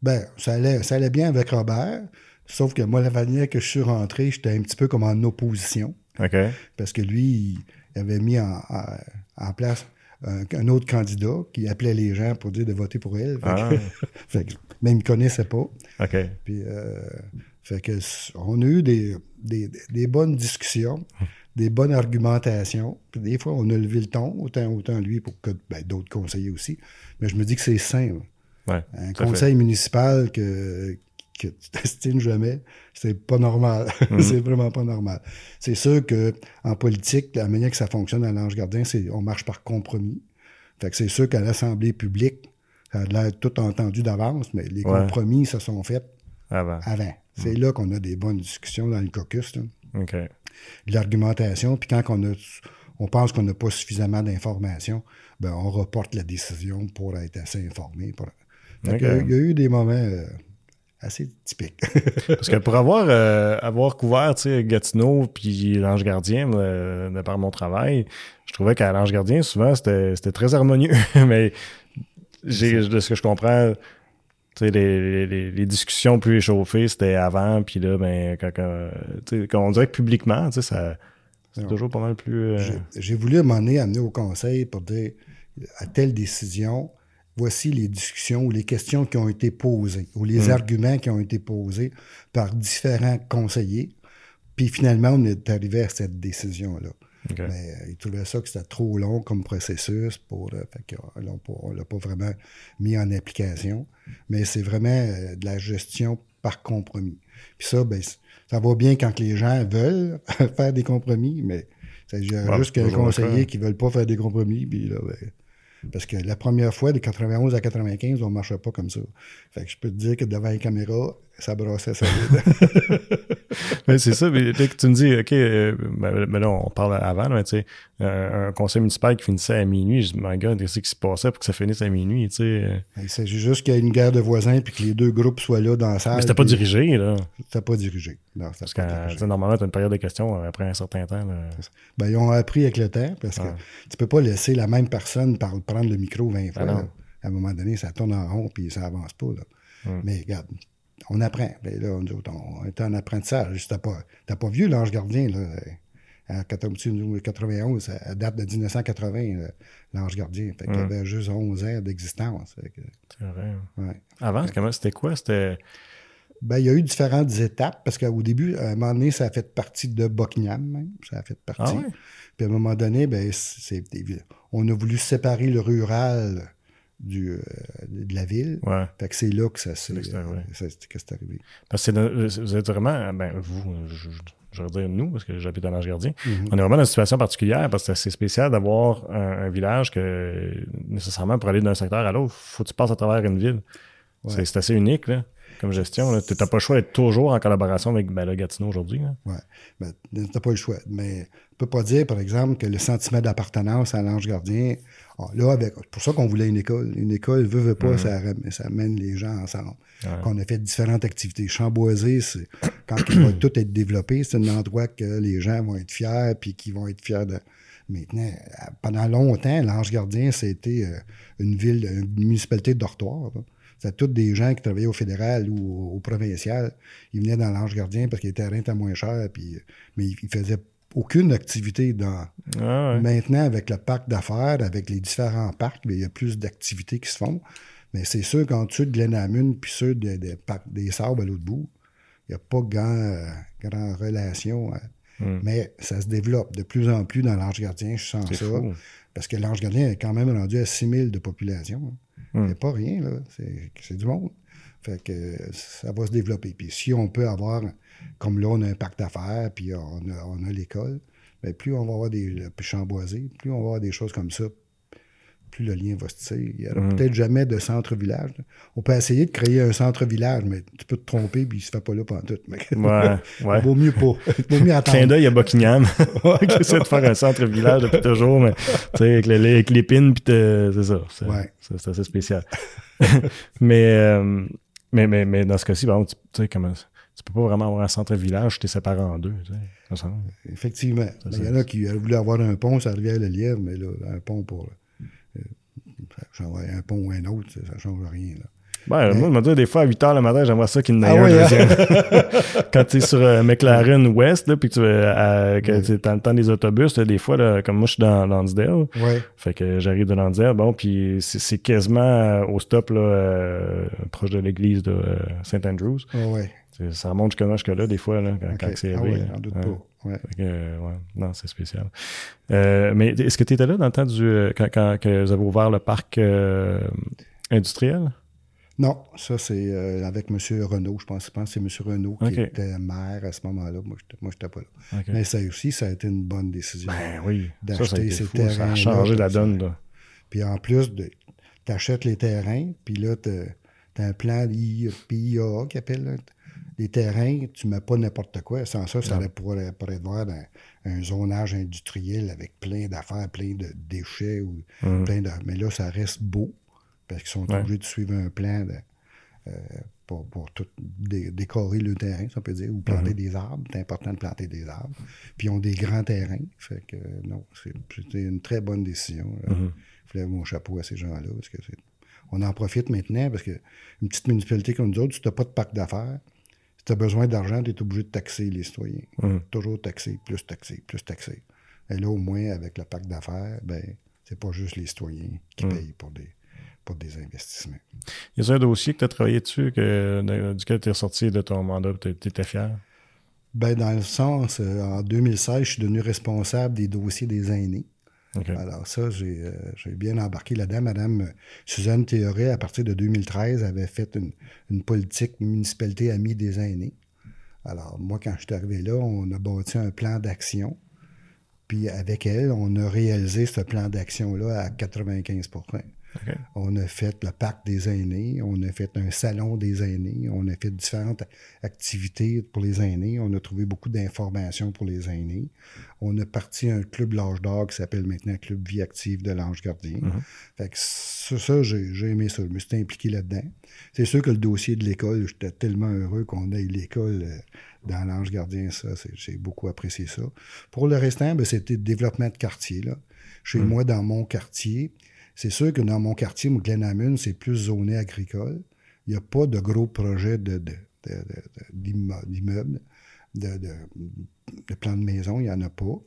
Ben, ça allait, ça allait bien avec Robert. Sauf que moi, la manière que je suis rentré, j'étais un petit peu comme en opposition. Parce que lui, il avait mis en, en- place un, un autre candidat qui appelait les gens pour dire de voter pour elle. Fait que- Ah. fait que même il ne connaissait pas. OK. Puis, euh, fait que on a eu des, des, des bonnes discussions, des bonnes argumentations. Puis des fois, on a levé le ton, autant, autant lui pour que ben, d'autres conseillers aussi. Mais je me dis que c'est sain. Ouais. Un conseil municipal que, que tu t'estimes jamais, c'est pas normal. Mhm. c'est vraiment pas normal. C'est sûr que en politique, la manière que ça fonctionne à l'Ange Gardien, c'est on marche par compromis. Fait que c'est sûr qu'à l'Assemblée publique, ça a l'air tout entendu d'avance, mais les Ouais. compromis se sont faits Avant. avant. C'est là qu'on a des bonnes discussions dans le caucus, là. OK. de l'argumentation. Puis quand on, a, on pense qu'on n'a pas suffisamment d'informations, ben on reporte la décision pour être assez informé. Pour... Il y a eu des moments euh, assez typiques. Parce que pour avoir, euh, avoir couvert Gatineau puis l'Ange Gardien euh, de par mon travail, je trouvais qu'à l'Ange Gardien, souvent, c'était c'était très harmonieux. Mais de ce que je comprends, les, les, les discussions plus échauffées, c'était avant, puis là, ben, quand, on dirait que publiquement, ça c'est toujours pas mal plus. J'ai- voulu donné amener au conseil pour dire à telle décision, voici les discussions ou les questions qui ont été posées ou les Mm. arguments qui ont été posés par différents conseillers. Puis finalement, on est arrivé à cette décision-là. Mais ils trouvaient ça que c'était trop long comme processus pour. fait on l'a pas vraiment mis en application. Mais c'est vraiment de la gestion par compromis. Puis ça, ben, ça va bien quand les gens veulent faire des compromis, mais c'est juste qu'un conseiller qui ne veulent pas faire des compromis, puis là, ben, parce que la première fois, de 91 à 95, on ne marchait pas comme ça. Fait que je peux te dire que devant les caméras, ça brassait solide. mais c'est ça, mais tu me dis, OK, euh, ben, ben, là, on parle avant, mais tu sais, un, conseil municipal qui finissait à minuit, je dis, my God, qu'est-ce qui se passait pour que ça finisse à minuit, tu sais? Il s'agit juste qu'il y ait une guerre de voisins puis que les deux groupes soient là dans la salle. Mais c'était pas dirigé, là. C'était pas dirigé. Non, parce que normalement, tu as une période de questions après un certain temps. Ben, ils ont appris avec le temps parce que tu peux pas laisser la même personne prendre le micro 20 fois. À un moment donné, ça tourne en rond puis ça avance pas. Là. Mais regarde, on apprend. Ben là, nous autres, on est en apprentissage. T'as pas, pas vu l'ange gardien, là. En 91, ça date de 1980, l'ange gardien. Fait qu'il avait juste 11 ans d'existence. C'est vrai. Ouais. Avant, c'était quoi? C'était. Ben, il y a eu différentes étapes, parce qu'au début, à un moment donné, ça a fait partie de Buckingham, même. Ça a fait partie. Ah Puis à un moment donné, ben, c'est, on a voulu séparer le rural du, euh, de la ville. Ouais. Fait que c'est là que ça s'est arrivé. Parce que vous êtes vraiment, ben, vous, je, je, veux dire nous, parce que j'habite dans l'Ange Gardien, mm-hmm. on est vraiment dans une situation particulière parce que c'est spécial d'avoir un, village que nécessairement pour aller d'un secteur à l'autre, faut que tu passes à travers une ville. C'est assez unique, là comme gestion. Tu n'as pas le choix d'être toujours en collaboration avec ben, le Gatineau aujourd'hui. Oui, ben, tu n'as pas le choix. Mais ne peut pas dire, par exemple, que le sentiment d'appartenance à l'ange gardien, ah, là, avec, pour ça qu'on voulait une école. Une école, veut, veut pas, mm-hmm. ça, amène les gens ensemble. Qu'on a fait différentes activités. Chamboisé, c'est quand il va tout être développé, c'est un endroit que les gens vont être fiers, puis qui vont être fiers de. Maintenant, pendant longtemps, l'Ange Gardien, c'était euh, une ville, une municipalité de dortoir. C'était tous des gens qui travaillaient au fédéral ou au, provincial. Ils venaient dans l'Ange Gardien parce que les terrains étaient moins chers, puis, mais ils, faisaient aucune activité dans. Ah Maintenant, avec le parc d'affaires, avec les différents parcs, il y a plus d'activités qui se font. Mais c'est sûr qu'en dessous de Glenhamun puis ceux des des sables à l'autre bout, il n'y a pas grand, euh, grand relation. Hein. Hmm. Mais ça se développe de plus en plus dans l'Ange Gardien, je sens ça. Parce que l'Ange Gardien est quand même rendu à 6 000 de population. Hein. Hmm. C'est pas rien, là. C'est du monde. Fait que ça va se développer. Puis si on peut avoir, comme là, on a un parc d'affaires, puis on a, on a l'école, bien, plus on va avoir des champs boisés, plus on va avoir des choses comme ça, plus le lien va se tisser. Il n'y aura hmm. peut-être jamais de centre-village. On peut essayer de créer un centre-village, mais tu peux te tromper puis il ne se fait pas là pendant tout. Mais... Ouais, ouais. vaut mieux pas. vaut mieux attendre. Clin d'œil à Buckingham qui essaie de faire un centre-village depuis toujours, mais tu sais, avec, avec l'épine, puis c'est ça. C'est assez spécial. mais, euh, mais, mais, mais, dans ce cas-ci, tu sais, comment tu peux pas vraiment avoir un centre-village, tu es séparé en deux. Tu sais, Effectivement. Il y en a qui voulaient avoir un pont ça revient à la lièvre mais là, un pont pour un pont ou un autre, ça ne change rien. Là. Ben, moi, je me dis, des fois, à 8 h le matin, j'aimerais ça qu'il y en ait ah un hein? deuxième. Quand tu es sur euh, McLaren West, puis que tu euh, le temps des autobus, des fois, là, comme moi, je suis dans Lansdale. Fait que j'arrive de Lansdale, bon, puis c'est quasiment euh, au stop, là, proche de l'église de St. Andrews. ouais. Ça remonte jusque là, des fois, là, quand, c'est ah ouais, en doute pas. Ouais. Non, c'est spécial. Euh, mais est-ce que tu étais là dans le temps du, euh, quand, quand que vous avez ouvert le parc euh, industriel? Non, ça c'est avec M. Renault, je pense, je pense que c'est M. Renault qui était maire à ce moment-là. Moi, je n'étais pas là. Mais ça aussi, ça a été une bonne décision. Ben oui, d'acheter ces terrains. Ça a changé la donne. Là. Puis en plus, tu achètes les terrains, puis là, tu as, un plan PIA qui appelle les terrains, tu ne mets pas n'importe quoi. Sans ça, ça pourrait, pourrait voir un, zonage industriel avec plein d'affaires, plein de déchets. ou mhm. plein de, Mais là, ça reste beau parce qu'ils sont obligés de suivre un plan euh, pour, tout décorer le terrain, ça peut dire, ou planter mhm. des arbres. C'est important de planter des arbres. Puis ils ont des grands terrains. Fait que non, c'était une très bonne décision. Mhm. Je lève mon chapeau à ces gens-là parce que on en profite maintenant parce que une petite municipalité comme nous autres, si tu n'as pas de parc d'affaires, tu as besoin d'argent, tu es obligé de taxer les citoyens. Hum. Toujours taxer, plus taxer, plus taxer. Et là, au moins, avec le pacte d'affaires, ben, c'est pas juste les citoyens qui hum. payent pour des, pour des investissements. Y a un dossier que tu as travaillé dessus, que, duquel tu es sorti de ton mandat, tu étais fier? Ben, dans le sens, euh, en 2016, je suis devenu responsable des dossiers des aînés. Alors ça, euh, j'ai bien embarqué là-dedans. Madame Suzanne Théoré, à partir de 2013, avait fait une, une, politique municipalité amie des aînés. Alors moi, quand je suis arrivé là, on a bâti un plan d'action. Puis avec elle, on a réalisé ce plan d'action-là à 95 on a fait le parc des aînés, on a fait un salon des aînés, on a fait différentes activités pour les aînés, on a trouvé beaucoup d'informations pour les aînés. On a parti un club L'Âge d'Or qui s'appelle maintenant Club Vie Active de l'Ange Gardien. Mm-hmm. Fait que ça, j'ai aimé ça, je me suis impliqué là-dedans. C'est sûr que le dossier de l'école, j'étais tellement heureux qu'on ait l'école euh, dans l'Ange Gardien, ça, j'ai beaucoup apprécié ça. Pour le restant, ben, c'était le développement de quartier. Là. Chez mm. moi, dans mon quartier, c'est sûr que dans mon quartier, Glenhamun, c'est plus zoné agricole. Il n'y a pas de gros projets d'immeubles, de, de, de, plans de maison, il n'y en a pas.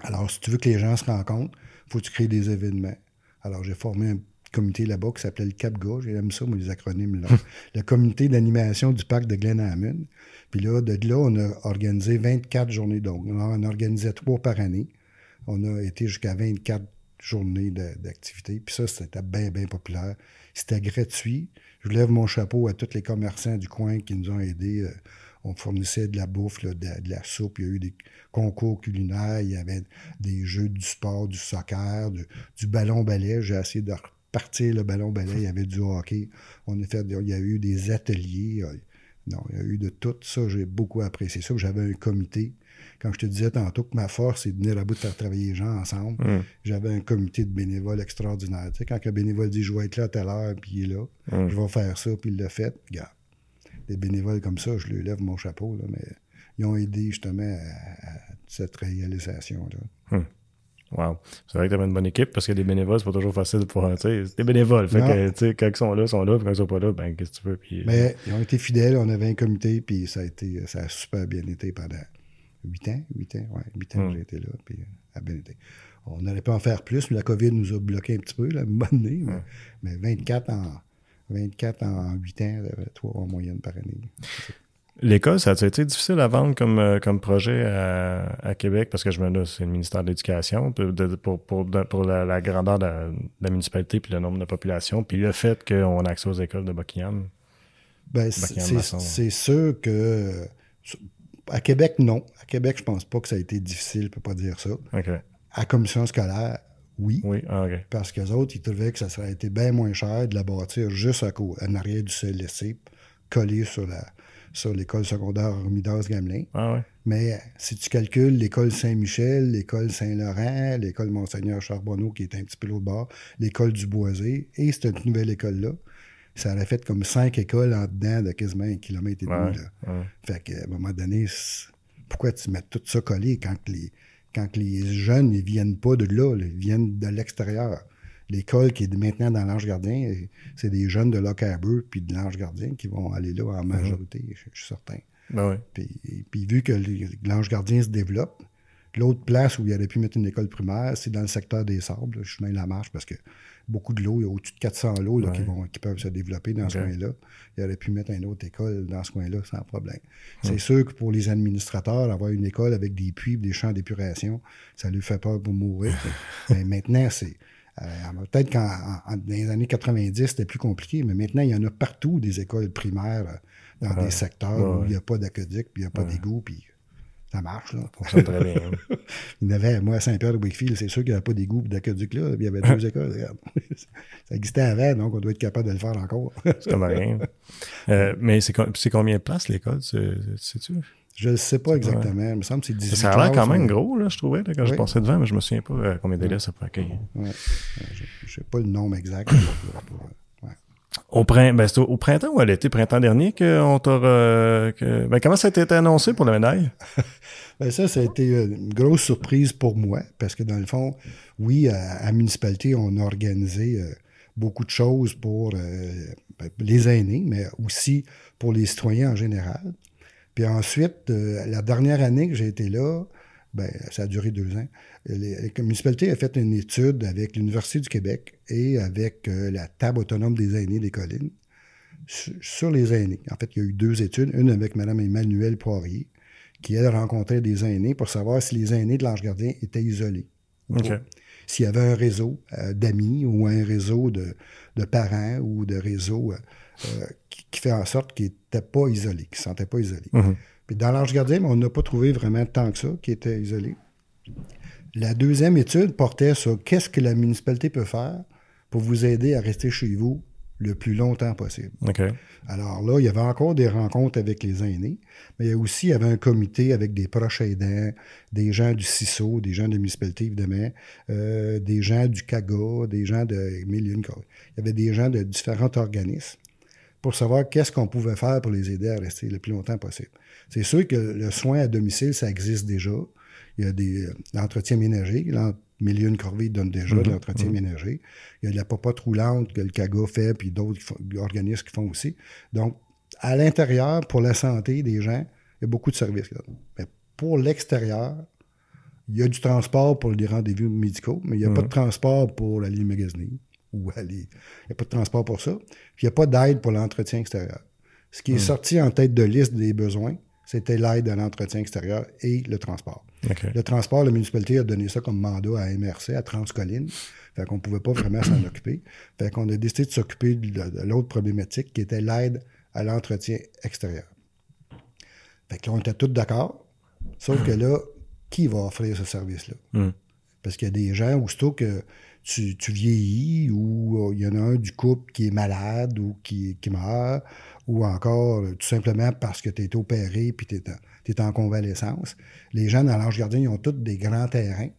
Alors, si tu veux que les gens se rencontrent, il faut que tu crées des événements. Alors, j'ai formé un comité là-bas qui s'appelait le CAPGA. J'aime ça, moi, les acronymes là. le comité d'animation du parc de Glenhamun. Puis là, de là, on a organisé 24 journées donc. On en organisait trois par année. On a été jusqu'à 24 journée d'activité. Puis ça, c'était bien, bien populaire. C'était gratuit. Je lève mon chapeau à tous les commerçants du coin qui nous ont aidés. Euh, on fournissait de la bouffe, de, la soupe. Il y a eu des concours culinaires. Il y avait des jeux du sport, du soccer, du, ballon-ballet. J'ai essayé de repartir le ballon-ballet. Il y avait du hockey. On a fait, il y a eu des ateliers. Euh, non, il y a eu de tout ça. J'ai beaucoup apprécié ça. J'avais un comité quand je te disais tantôt que ma force, c'est de venir à bout de faire travailler les gens ensemble, mm. j'avais un comité de bénévoles extraordinaire. Tu sais, quand un bénévole dit je vais être là à telle heure, puis il est là, mm. je vais faire ça, puis il l'a fait, regarde. Des bénévoles comme ça, je lui lève mon chapeau, là, mais ils ont aidé justement à, cette réalisation-là. Mm. Wow. C'est vrai que tu avais une bonne équipe parce que des bénévoles, c'est pas toujours facile pour. C'est des bénévoles. Fait que, quand ils sont là, ils sont là. Puis quand ils sont pas là, ben, qu'est-ce que tu veux. Puis, Mais euh, ils ont été fidèles. On avait un comité, puis ça a été, ça a super bien été pendant 8 ans, 8 ans, ouais, 8 ans que hmm. j'ai été là, puis à bien été. On n'allait pas en faire plus, mais la COVID nous a bloqué un petit peu, là, une bonne année, mais, 24 en 24 en 8 ans, 3 en moyenne par année. L'école, ça a été difficile à vendre comme, euh, comme projet à, Québec? Parce que je me dis, c'est le ministère de l'Éducation pour, pour, pour, la, grandeur de la, municipalité puis le nombre de population, puis le fait qu'on a accès aux écoles de Buckingham. Ben, c'est sûr que à Québec, non. À Québec, je pense pas que ça a été difficile, je peux pas dire ça. À la commission scolaire, oui. Oui, ah, Parce qu'eux autres, ils trouvaient que ça serait été bien moins cher de la bâtir juste à en arrière du CLSC, collé sur la sur l'école secondaire Midas Gamelin. Ah, Mais si tu calcules l'école Saint-Michel, l'école Saint-Laurent, l'école Monseigneur Charbonneau, qui est un petit peu l'autre bord, l'école du Boisé, et cette nouvelle école-là, ça aurait fait comme cinq écoles en dedans de quasiment un kilomètre et demi. là. Fait qu'à un moment donné, pourquoi tu mets tout ça collé quand les, quand les jeunes ne viennent pas de là, ils viennent de l'extérieur? L'école qui est maintenant dans l'Ange Gardien, c'est des jeunes de Locaber puis de l'Ange Gardien qui vont aller là en mhm. majorité, je, suis certain. Ben puis, puis, vu que l'Ange Gardien se développe, l'autre place où il aurait pu mettre une école primaire, c'est dans le secteur des sables, le chemin de la marche, parce que beaucoup de l'eau. Il y a au-dessus de 400 lots qui, vont, qui peuvent se développer dans ce coin-là. Il aurait pu mettre une autre école dans ce coin-là sans problème. C'est sûr que pour les administrateurs, avoir une école avec des puits, des champs d'épuration, ça lui fait peur pour mourir. mais maintenant, c'est. Euh, peut-être qu'en dans les années 90, c'était plus compliqué, mais maintenant, il y en a partout des écoles primaires euh, dans des secteurs où il n'y a pas d'aqueduc, puis il n'y a pas d'égout, puis ça marche, là. Ça très bien. il y avait, moi, à Saint-Pierre-de-Wickfield, c'est sûr qu'il n'y avait pas d'égout d'accueduc là. Il y avait deux écoles, ça existait avant, donc on doit être capable de le faire encore. c'est comme rien. Euh, mais c'est combien de places, l'école, sais-tu? Je ne sais pas exactement. Il me semble que c'est 18 Ça a l'air quand même gros, là, je trouvais, quand je passais devant, mais je ne me souviens pas euh, combien d'élèves ça peut accueillir. Ouais. Je ne sais pas le nombre exact. Au, ben, au, printemps ou à l'été, printemps dernier, qu'on t'aura. Ben, comment ça a été annoncé pour la médaille? ben ça, ça a été une grosse surprise pour moi, parce que dans le fond, oui, à, municipalité, on a organisé euh, beaucoup de choses pour euh, ben, les aînés, mais aussi pour les citoyens en général. Puis ensuite, euh, la dernière année que j'ai été là, ben, ça a duré deux ans. La municipalité a fait une étude avec l'Université du Québec et avec euh, la table autonome des aînés des collines sur les aînés. En fait, il y a eu deux études, une avec Mme Emmanuelle Poirier, qui, elle, rencontrait des aînés pour savoir si les aînés de l'ange gardien étaient isolés. S'il y avait un réseau euh, d'amis ou un réseau de, parents ou de réseau euh, qui, fait en sorte qu'ils n'étaient pas isolés, qu'ils ne se sentaient pas isolés. Mhm. Puis dans l'ange gardien, on n'a pas trouvé vraiment tant que ça qui étaient isolés. La deuxième étude portait sur qu'est-ce que la municipalité peut faire pour vous aider à rester chez vous le plus longtemps possible. Alors là, il y avait encore des rencontres avec les aînés, mais il y a aussi il y avait un comité avec des proches aidants, des gens du CISO, des gens de la municipalité, évidemment, euh, des gens du CAGA, des gens de mille Il y avait des gens de différents organismes pour savoir qu'est-ce qu'on pouvait faire pour les aider à rester le plus longtemps possible. C'est sûr que le soin à domicile, ça existe déjà. Il y a des euh, l'entretien ménager, Milieu une corvée donne déjà de mhm. l'entretien mhm. ménager. Il y a de la popote roulante que le CAGA fait, puis d'autres organismes qui font aussi. Donc, à l'intérieur, pour la santé des gens, il y a beaucoup de services. Là. Mais pour l'extérieur, il y a du transport pour les rendez-vous médicaux, mais il n'y a pas de mhm. transport pour aller magasiner ou aller. Il n'y a pas de transport pour ça. Puis il n'y a pas d'aide pour l'entretien extérieur. Ce qui est sorti en tête de liste des besoins, c'était l'aide à l'entretien extérieur et le transport. Le transport, la municipalité a donné ça comme mandat à MRC, à Transcolline. Fait qu'on ne pouvait pas vraiment s'en occuper. Fait qu'on a décidé de s'occuper de, l'autre problématique qui était l'aide à l'entretien extérieur. Fait que là, on était tous d'accord. Sauf que là, qui va offrir ce service-là? Hmm. Parce qu'il y a des gens, aussitôt que tu, vieillis ou euh, il y en a un du couple qui est malade ou qui, qui meurt, ou encore euh, tout simplement parce que tu es opéré puis tu es, en convalescence. Les gens dans l'ange gardien, ils ont tous des grands terrains.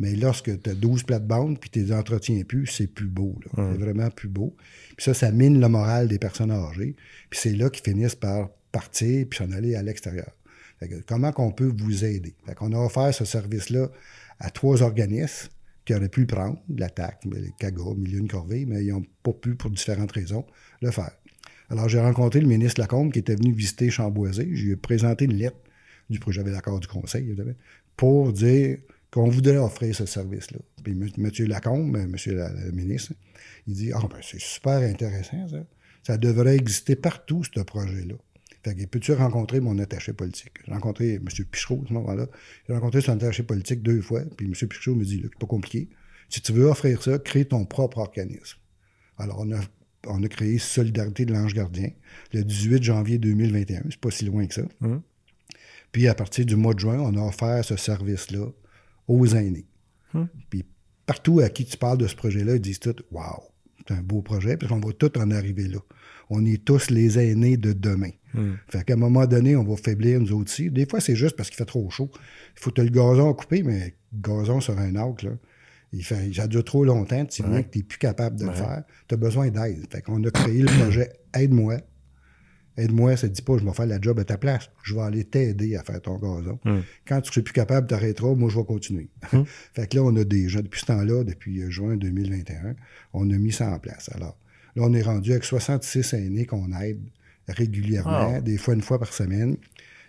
Mais lorsque tu as 12 plates-bandes puis tu les entretiens plus, c'est plus beau. C'est vraiment plus beau. Puis ça, ça mine le moral des personnes âgées. Puis c'est là qu'ils finissent par partir puis s'en aller à l'extérieur. Comment qu'on peut vous aider? Fait qu'on a offert ce service-là à trois organismes qui auraient pu le prendre, l'attaque, le CAGA, Milieu de Corvée, mais ils n'ont pas pu, pour différentes raisons, le faire. Alors, j'ai rencontré le ministre Lacombe qui était venu visiter Chamboisé. Je lui ai présenté une lettre du projet, j'avais l'accord du conseil, pour dire qu'on voudrait offrir ce service-là. Puis M. Lacombe, M. le ministre, il dit Ah, ben, c'est super intéressant, ça. Ça devrait exister partout, ce projet-là. Fait que peux-tu rencontrer mon attaché politique? J'ai rencontré M. Pichot à ce moment-là. J'ai rencontré son attaché politique deux fois, puis M. Pichot me dit, c'est pas compliqué. Si tu veux offrir ça, crée ton propre organisme. Alors, on a on a créé Solidarité de l'Ange Gardien le 18 janvier 2021. C'est pas si loin que ça. Hum. Puis à partir du mois de juin, on a offert ce service-là aux aînés. Hum. Puis partout à qui tu parles de ce projet-là, ils disent tout Waouh, c'est un beau projet, puis on va tout en arriver là. On est tous les aînés de demain. Hum. Fait qu'à un moment donné, on va faiblir nous aussi. Des fois, c'est juste parce qu'il fait trop chaud. Il faut que le gazon à couper, mais le gazon sur un arc, là, il fait, ça dure trop longtemps, tu vois que tu n'es plus capable de le faire. Tu as besoin d'aide. Fait qu'on a créé le projet Aide-moi. Aide-moi, ça ne dit pas je vais faire la job à ta place. Je vais aller t'aider à faire ton gazon. Hmm. Quand tu ne seras plus capable, tu arrêteras, moi je vais continuer. Hmm. fait que là, on a déjà, depuis ce temps-là, depuis euh, juin 2021, on a mis ça en place. Alors, là, on est rendu avec 66 aînés qu'on aide régulièrement, des fois une fois par semaine.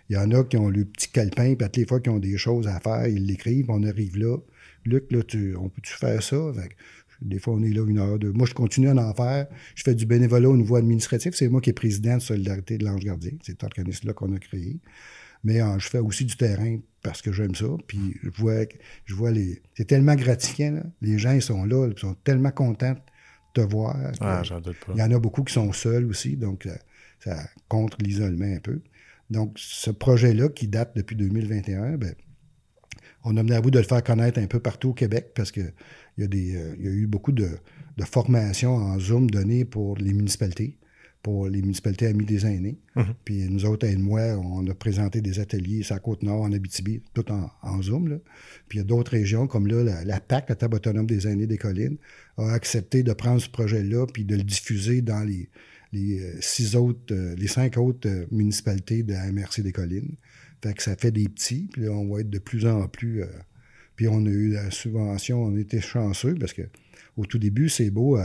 Il y en a qui ont le petit calepin, puis toutes les fois qu'ils ont des choses à faire, ils l'écrivent, on arrive là. Luc, là, tu, on peut-tu faire ça? des fois, on est là une heure, deux. Moi, je continue à en faire. Je fais du bénévolat au niveau administratif. C'est moi qui est président de Solidarité de l'Ange Gardien. C'est cet organisme-là qu'on a créé. Mais euh, je fais aussi du terrain parce que j'aime ça. Puis je vois, je vois les. C'est tellement gratifiant. Les gens, ils sont là, ils sont tellement contents te voir. Ah, j'en doute pas. Il y en a beaucoup qui sont seuls aussi, donc ça, ça contre l'isolement un peu. Donc, ce projet-là, qui date depuis 2021, ben, on a mené à bout de le faire connaître un peu partout au Québec parce qu'il y, a euh, y a eu beaucoup de, formations en Zoom données pour les municipalités, pour les municipalités amies des aînés. Mhm. Puis nous autres, et moi, on a présenté des ateliers sur la Côte-Nord, en Abitibi, tout en, Zoom. Puis il y a d'autres régions, comme là, la, TAC, la Table autonome des aînés des collines, a accepté de prendre ce projet-là puis de le diffuser dans les, les euh, six autres, euh, les cinq autres municipalités de la MRC des collines. Fait que ça fait des petits, puis on va être de plus en plus. Euh, puis on a eu la subvention, on était chanceux parce que au tout début, c'est beau, euh,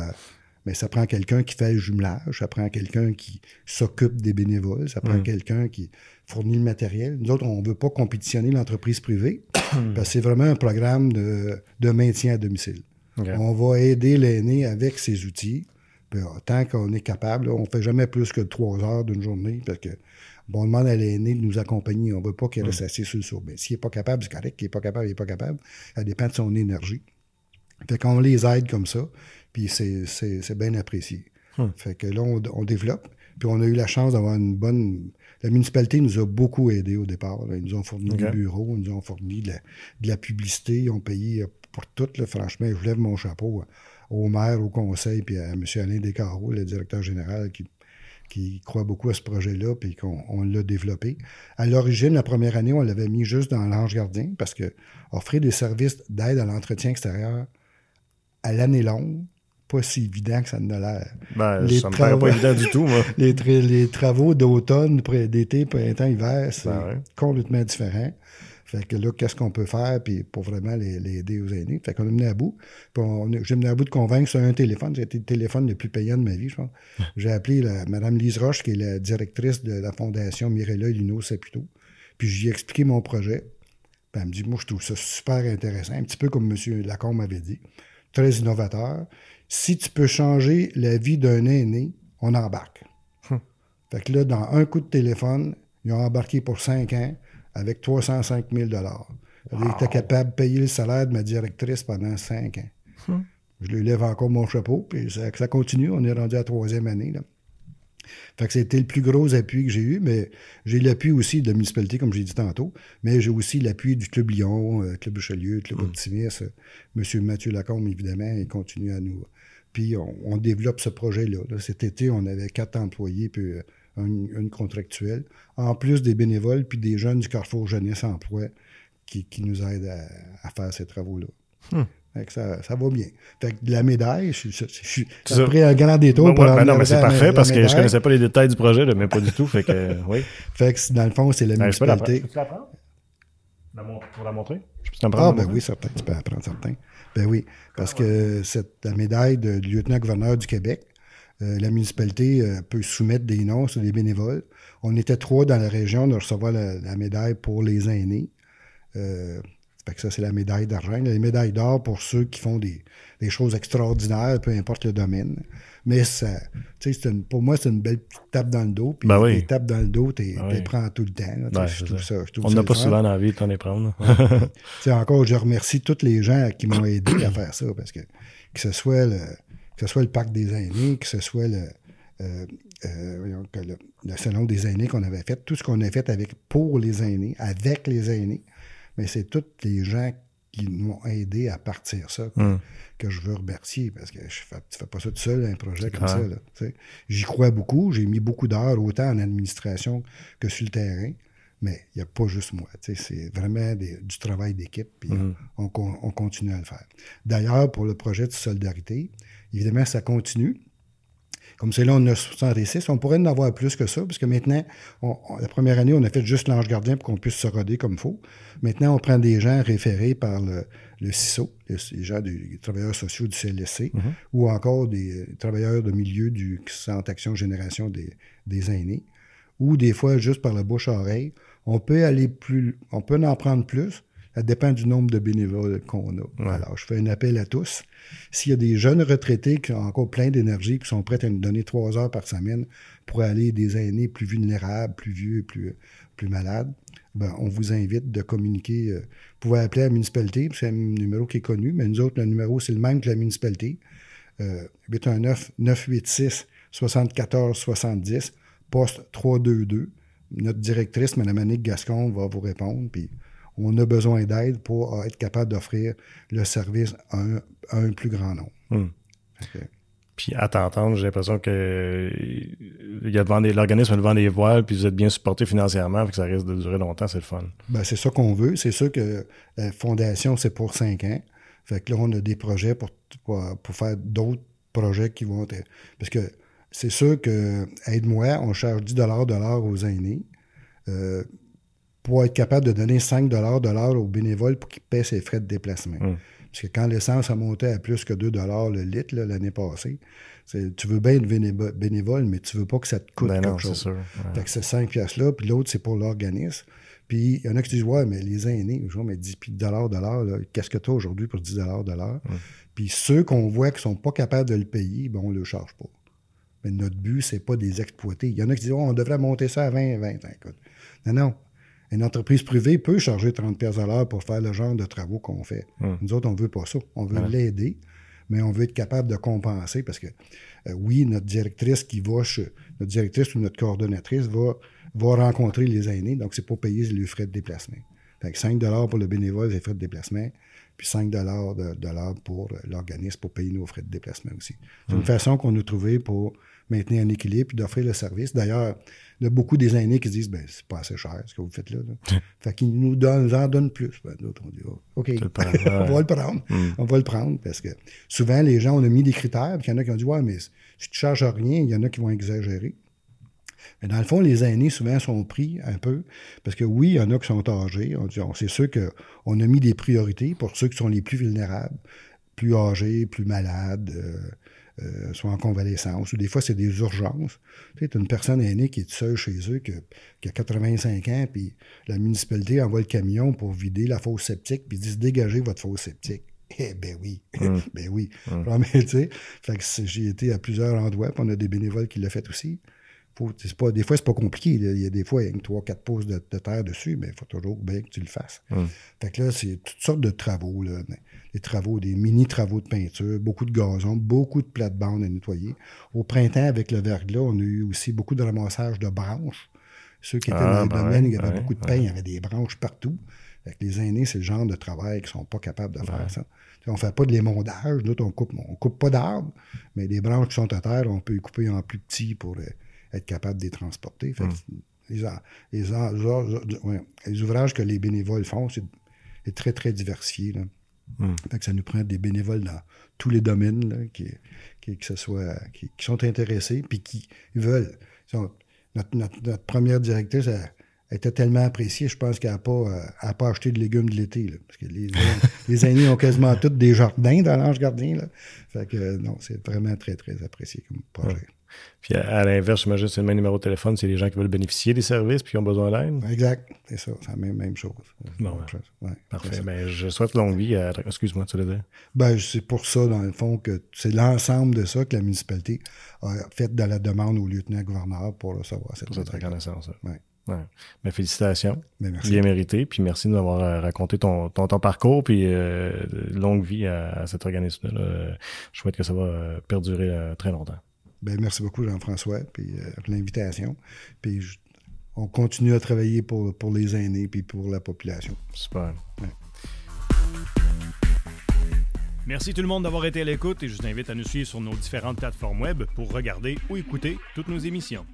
mais ça prend quelqu'un qui fait le jumelage, ça prend quelqu'un qui s'occupe des bénévoles, ça prend quelqu'un qui fournit le matériel. Nous autres, on ne veut pas compétitionner l'entreprise privée parce que c'est vraiment un programme de, maintien à domicile. On va aider l'aîné avec ses outils. Puis, tant qu'on est capable, on ne fait jamais plus que trois heures d'une journée parce que Bon, on demande à l'aîné de nous accompagner. On ne veut pas qu'il reste assis sur le saut. Mais s'il n'est pas capable, c'est correct. S'il n'est pas capable, il n'est pas capable. Ça dépend de son énergie. Fait qu'on les aide comme ça, puis c'est bien apprécié. Hmm. Fait que là, on, développe. Puis on a eu la chance d'avoir une bonne. La municipalité nous a beaucoup aidés au départ. Ils nous ont fourni des bureaux, ils nous ont fourni de la, publicité, ils ont payé pour tout. franchement, je lève mon chapeau au maire, au conseil, puis à M. Alain Descarreaux, le directeur général, qui, qui croit beaucoup à ce projet-là, puis qu'on l'a développé. À l'origine, la première année, on l'avait mis juste dans l'Ange Gardien, parce que offrir des services d'aide à l'entretien extérieur à l'année longue, pas si évident que ça ne l'air. Ben, ça me paraît pas évident du tout, moi. les, les, travaux d'automne, d'été, printemps, hiver, c'est ben complètement différent. Fait que là, qu'est-ce qu'on peut faire puis pour vraiment les, aider aux aînés? Fait qu'on a mené à bout. J'ai mené à bout de convaincre sur un téléphone. C'était le téléphone le plus payant de ma vie, je pense. J'ai appelé la, Mme Lise Roche, qui est la directrice de la Fondation Mirella Lino Saputo. Puis j'ai expliqué mon projet. Puis elle me dit, moi, je trouve ça super intéressant. Un petit peu comme M. Lacombe m'avait dit. Très innovateur. Si tu peux changer la vie d'un aîné, on embarque. Hum. Fait que là, dans un coup de téléphone, ils ont embarqué pour cinq ans avec 305 000 Il était capable de payer le salaire de ma directrice pendant cinq ans. Hum. Je lui lève encore mon chapeau, puis ça, continue. On est rendu à la troisième année. Là. Fait que c'était le plus gros appui que j'ai eu, mais j'ai l'appui aussi de la municipalité, comme j'ai dit tantôt, mais j'ai aussi l'appui du Club Lyon, euh, Club Richelieu, Club hum. Optimiste. Monsieur Mathieu Lacombe, évidemment, il continue à nous. Puis on, développe ce projet-là. Cet été, on avait quatre employés, puis euh, une, contractuelle, en plus des bénévoles puis des jeunes du Carrefour Jeunesse Emploi qui, qui nous aident à, faire ces travaux-là. Hmm. Ça, ça, va bien. Fait que la médaille, je, suis pris un grand détour pour ben Non, mais c'est parfait parce que je connaissais pas les détails du projet, mais pas du tout. Fait que, oui. Fait que dans le fond, c'est la ben, municipalité. Tu peux l'apprendre? Pour la montrer? Je peux Ah, ben oui, certain. Tu peux apprendre, certain. Ben oui. Parce que c'est la médaille de lieutenant-gouverneur du Québec, euh, la municipalité euh, peut soumettre des noms sur des bénévoles. On était trois dans la région de recevoir la, médaille pour les aînés. Euh, que ça, c'est la médaille d'argent. Les médailles d'or pour ceux qui font des, choses extraordinaires, peu importe le domaine. Mais ça, une, pour moi, c'est une belle petite tape dans le dos. Puis ben oui. tapes dans le dos, tu les ben prends tout le temps. ça. On n'a pas souvent envie de t'en les prendre. encore, je remercie tous les gens qui m'ont aidé à faire ça. Parce que que ce soit le, que ce soit le parc des aînés, que ce soit le, euh, euh, le, salon des aînés qu'on avait fait, tout ce qu'on a fait avec pour les aînés, avec les aînés, mais c'est tous les gens qui m'ont aidé à partir ça que, hmm. je veux remercier parce que je fais, tu fais pas ça tout seul, un projet comme ça. J'y crois beaucoup, j'ai mis beaucoup d'heures autant en administration que sur le terrain. Mais il n'y a pas juste moi. C'est vraiment du travail d'équipe, puis hmm. on, on, continue à le faire. D'ailleurs, pour le projet de solidarité, Évidemment, ça continue. Comme c'est là, on a 66. On pourrait en avoir plus que ça, parce que maintenant, la première année, on a fait juste l'ange gardien pour qu'on puisse se roder comme il faut. Maintenant, on prend des gens référés par le, CISO, les, gens des travailleurs sociaux du CLSC, mm-hmm. ou encore des travailleurs de milieu du Centre Action Génération des, des aînés, ou des fois juste par la bouche-oreille. On peut aller plus, on peut en prendre plus, ça dépend du nombre de bénévoles qu'on a. Alors, je fais un appel à tous. S'il y a des jeunes retraités qui ont encore plein d'énergie, qui sont prêts à nous donner trois heures par semaine pour aller des aînés plus vulnérables, plus vieux, plus, plus malades, ben, on vous invite de communiquer. Euh, vous pouvez appeler la municipalité, c'est un numéro qui est connu, mais nous autres, le numéro, c'est le même que la municipalité. Euh, 819-986-7470, poste 322. Notre directrice, Mme Annick Gascon, va vous répondre, puis on a besoin d'aide pour être capable d'offrir le service à un, plus grand nombre. Hmm. Puis à t'entendre, j'ai l'impression que l'organisme vend des voiles, puis vous êtes bien supporté financièrement, que ça risque de durer longtemps, c'est le fun. Ben, c'est ça qu'on veut. C'est sûr que la fondation, c'est pour cinq ans. Fait que là, on a des projets pour, pour, faire d'autres projets qui vont être. Parce que c'est sûr que Aide-moi, on charge 10 de l'heure aux aînés. Euh, pour être capable de donner 5 de l'heure aux bénévoles pour qu'ils paient ses frais de déplacement. Hmm. Parce que quand l'essence a monté à plus que 2 le litre l'année passée, tu veux bien être bénévole, mais tu veux pas que ça te coûte ben quelque chose. Sûr, Fait que c'est 5 piastres-là, puis l'autre, c'est pour l'organisme. Puis il y en a qui disent Ouais, mais les aînés, je vois, mais 10 de l'heure de l'heure, qu'est-ce que tu as aujourd'hui pour 10 de l'heure? Puis ceux qu'on voit qui sont pas capables de le payer, ben, on ne le charge pas. Mais notre but, c'est pas des exploiter. Il y en a qui disent oh, on devrait monter ça à 20, 20. Écoute. Non, non. Une entreprise privée peut charger 30 pièces à l'heure pour faire le genre de travaux qu'on fait. Hum. Nous autres, on veut pas ça. On veut l'aider, mais on veut être capable de compenser parce que, euh, oui, notre directrice qui va, notre directrice ou notre coordonnatrice va, va rencontrer les aînés, donc c'est pour payer les frais de déplacement. Fait 5 pour le bénévole, les frais de déplacement, puis 5 de, de pour l'organisme pour payer nos frais de déplacement aussi. C'est une hum. façon qu'on a trouvé pour maintenir un équilibre et d'offrir le service. D'ailleurs, il y a beaucoup des aînés qui disent ben c'est pas assez cher ce que vous faites là. fait qu'ils nous, donnent, en donnent plus. Ben, d'autres, on dit oh, OK, on va le prendre. Hmm. On va le prendre parce que souvent, les gens, on a mis des critères, puis il y en a qui ont dit Ouais, mais si tu ne charges rien, il y en a qui vont exagérer. Mais dans le fond, les aînés, souvent, sont pris un peu, parce que oui, il y en a qui sont âgés. On dit, c'est sûr qu'on a mis des priorités pour ceux qui sont les plus vulnérables, plus âgés, plus malades, euh, euh, soit en convalescence, ou des fois, c'est des urgences. Tu sais, une personne aînée qui est seule chez eux, qui a, 85 ans, puis la municipalité envoie le camion pour vider la fosse septique, puis ils disent dégagez votre fosse septique. Eh ben oui, hum. ben oui. Hum. tu sais, fait que j'ai été à plusieurs endroits, puis on a des bénévoles qui l'ont fait aussi pas, des fois, c'est pas compliqué. Il y a des fois, il y a trois, quatre pouces de, terre dessus, mais il faut toujours bien que tu le fasses. Fait que là, c'est toutes sortes de travaux. Là. Des travaux, des mini-travaux de peinture, beaucoup de gazon, beaucoup de plates-bandes à nettoyer. Au printemps, avec le verglas, on a eu aussi beaucoup de ramassage de branches. Ceux qui étaient dans les ah, ben domaines, il y avait beaucoup de pain, il y avait des branches partout. Fait les aînés, c'est le genre de travail qui sont pas capables de faire ça. On ne fait pas de l'émondage. Nous, on coupe, on coupe pas d'arbres, mais les branches qui sont à terre, on peut les couper en plus petits pour euh, être capable de les transporter. Fait les, les, ouvrages que les bénévoles font, c'est très, très diversifié. Là. Fait que ça nous prend des bénévoles dans tous les domaines qui, qui, que ce soit, qui, sont intéressés puis qui veulent. Notre, notre, première directrice, elle, était tellement appréciée, je pense qu'elle n'a pas, euh, pas acheté de légumes de l'été. Parce que les, les aînés ont quasiment tous des jardins dans l'Ange Gardien. Là. Fait que non, c'est vraiment très, très apprécié comme projet. Puis à, l'inverse, j'imagine c'est le même numéro de téléphone, c'est les gens qui veulent bénéficier des services puis qui ont besoin d'aide. Exact, c'est ça, c'est la même, même chose. Bon, parfait. Ben, je souhaite longue vie à. Excuse-moi, tu le dire? Ben, c'est pour ça, dans le fond, que c'est l'ensemble de ça que la municipalité a fait de la demande au lieutenant-gouverneur pour recevoir cette, pour cette reconnaissance. Ouais. Ouais. Mais félicitations. Ben, merci. Bien mérité. Puis merci de nous avoir euh, raconté ton, ton, parcours. Puis euh, longue vie à, cet organisme-là. Je souhaite que ça va perdurer euh, très longtemps. Ben, merci beaucoup, Jean-François, puis euh, pour l'invitation. Puis on continue à travailler pour, pour les aînés puis pour la population. Super. Merci tout le monde d'avoir été à l'écoute et je vous invite à nous suivre sur nos différentes plateformes web pour regarder ou écouter toutes nos émissions.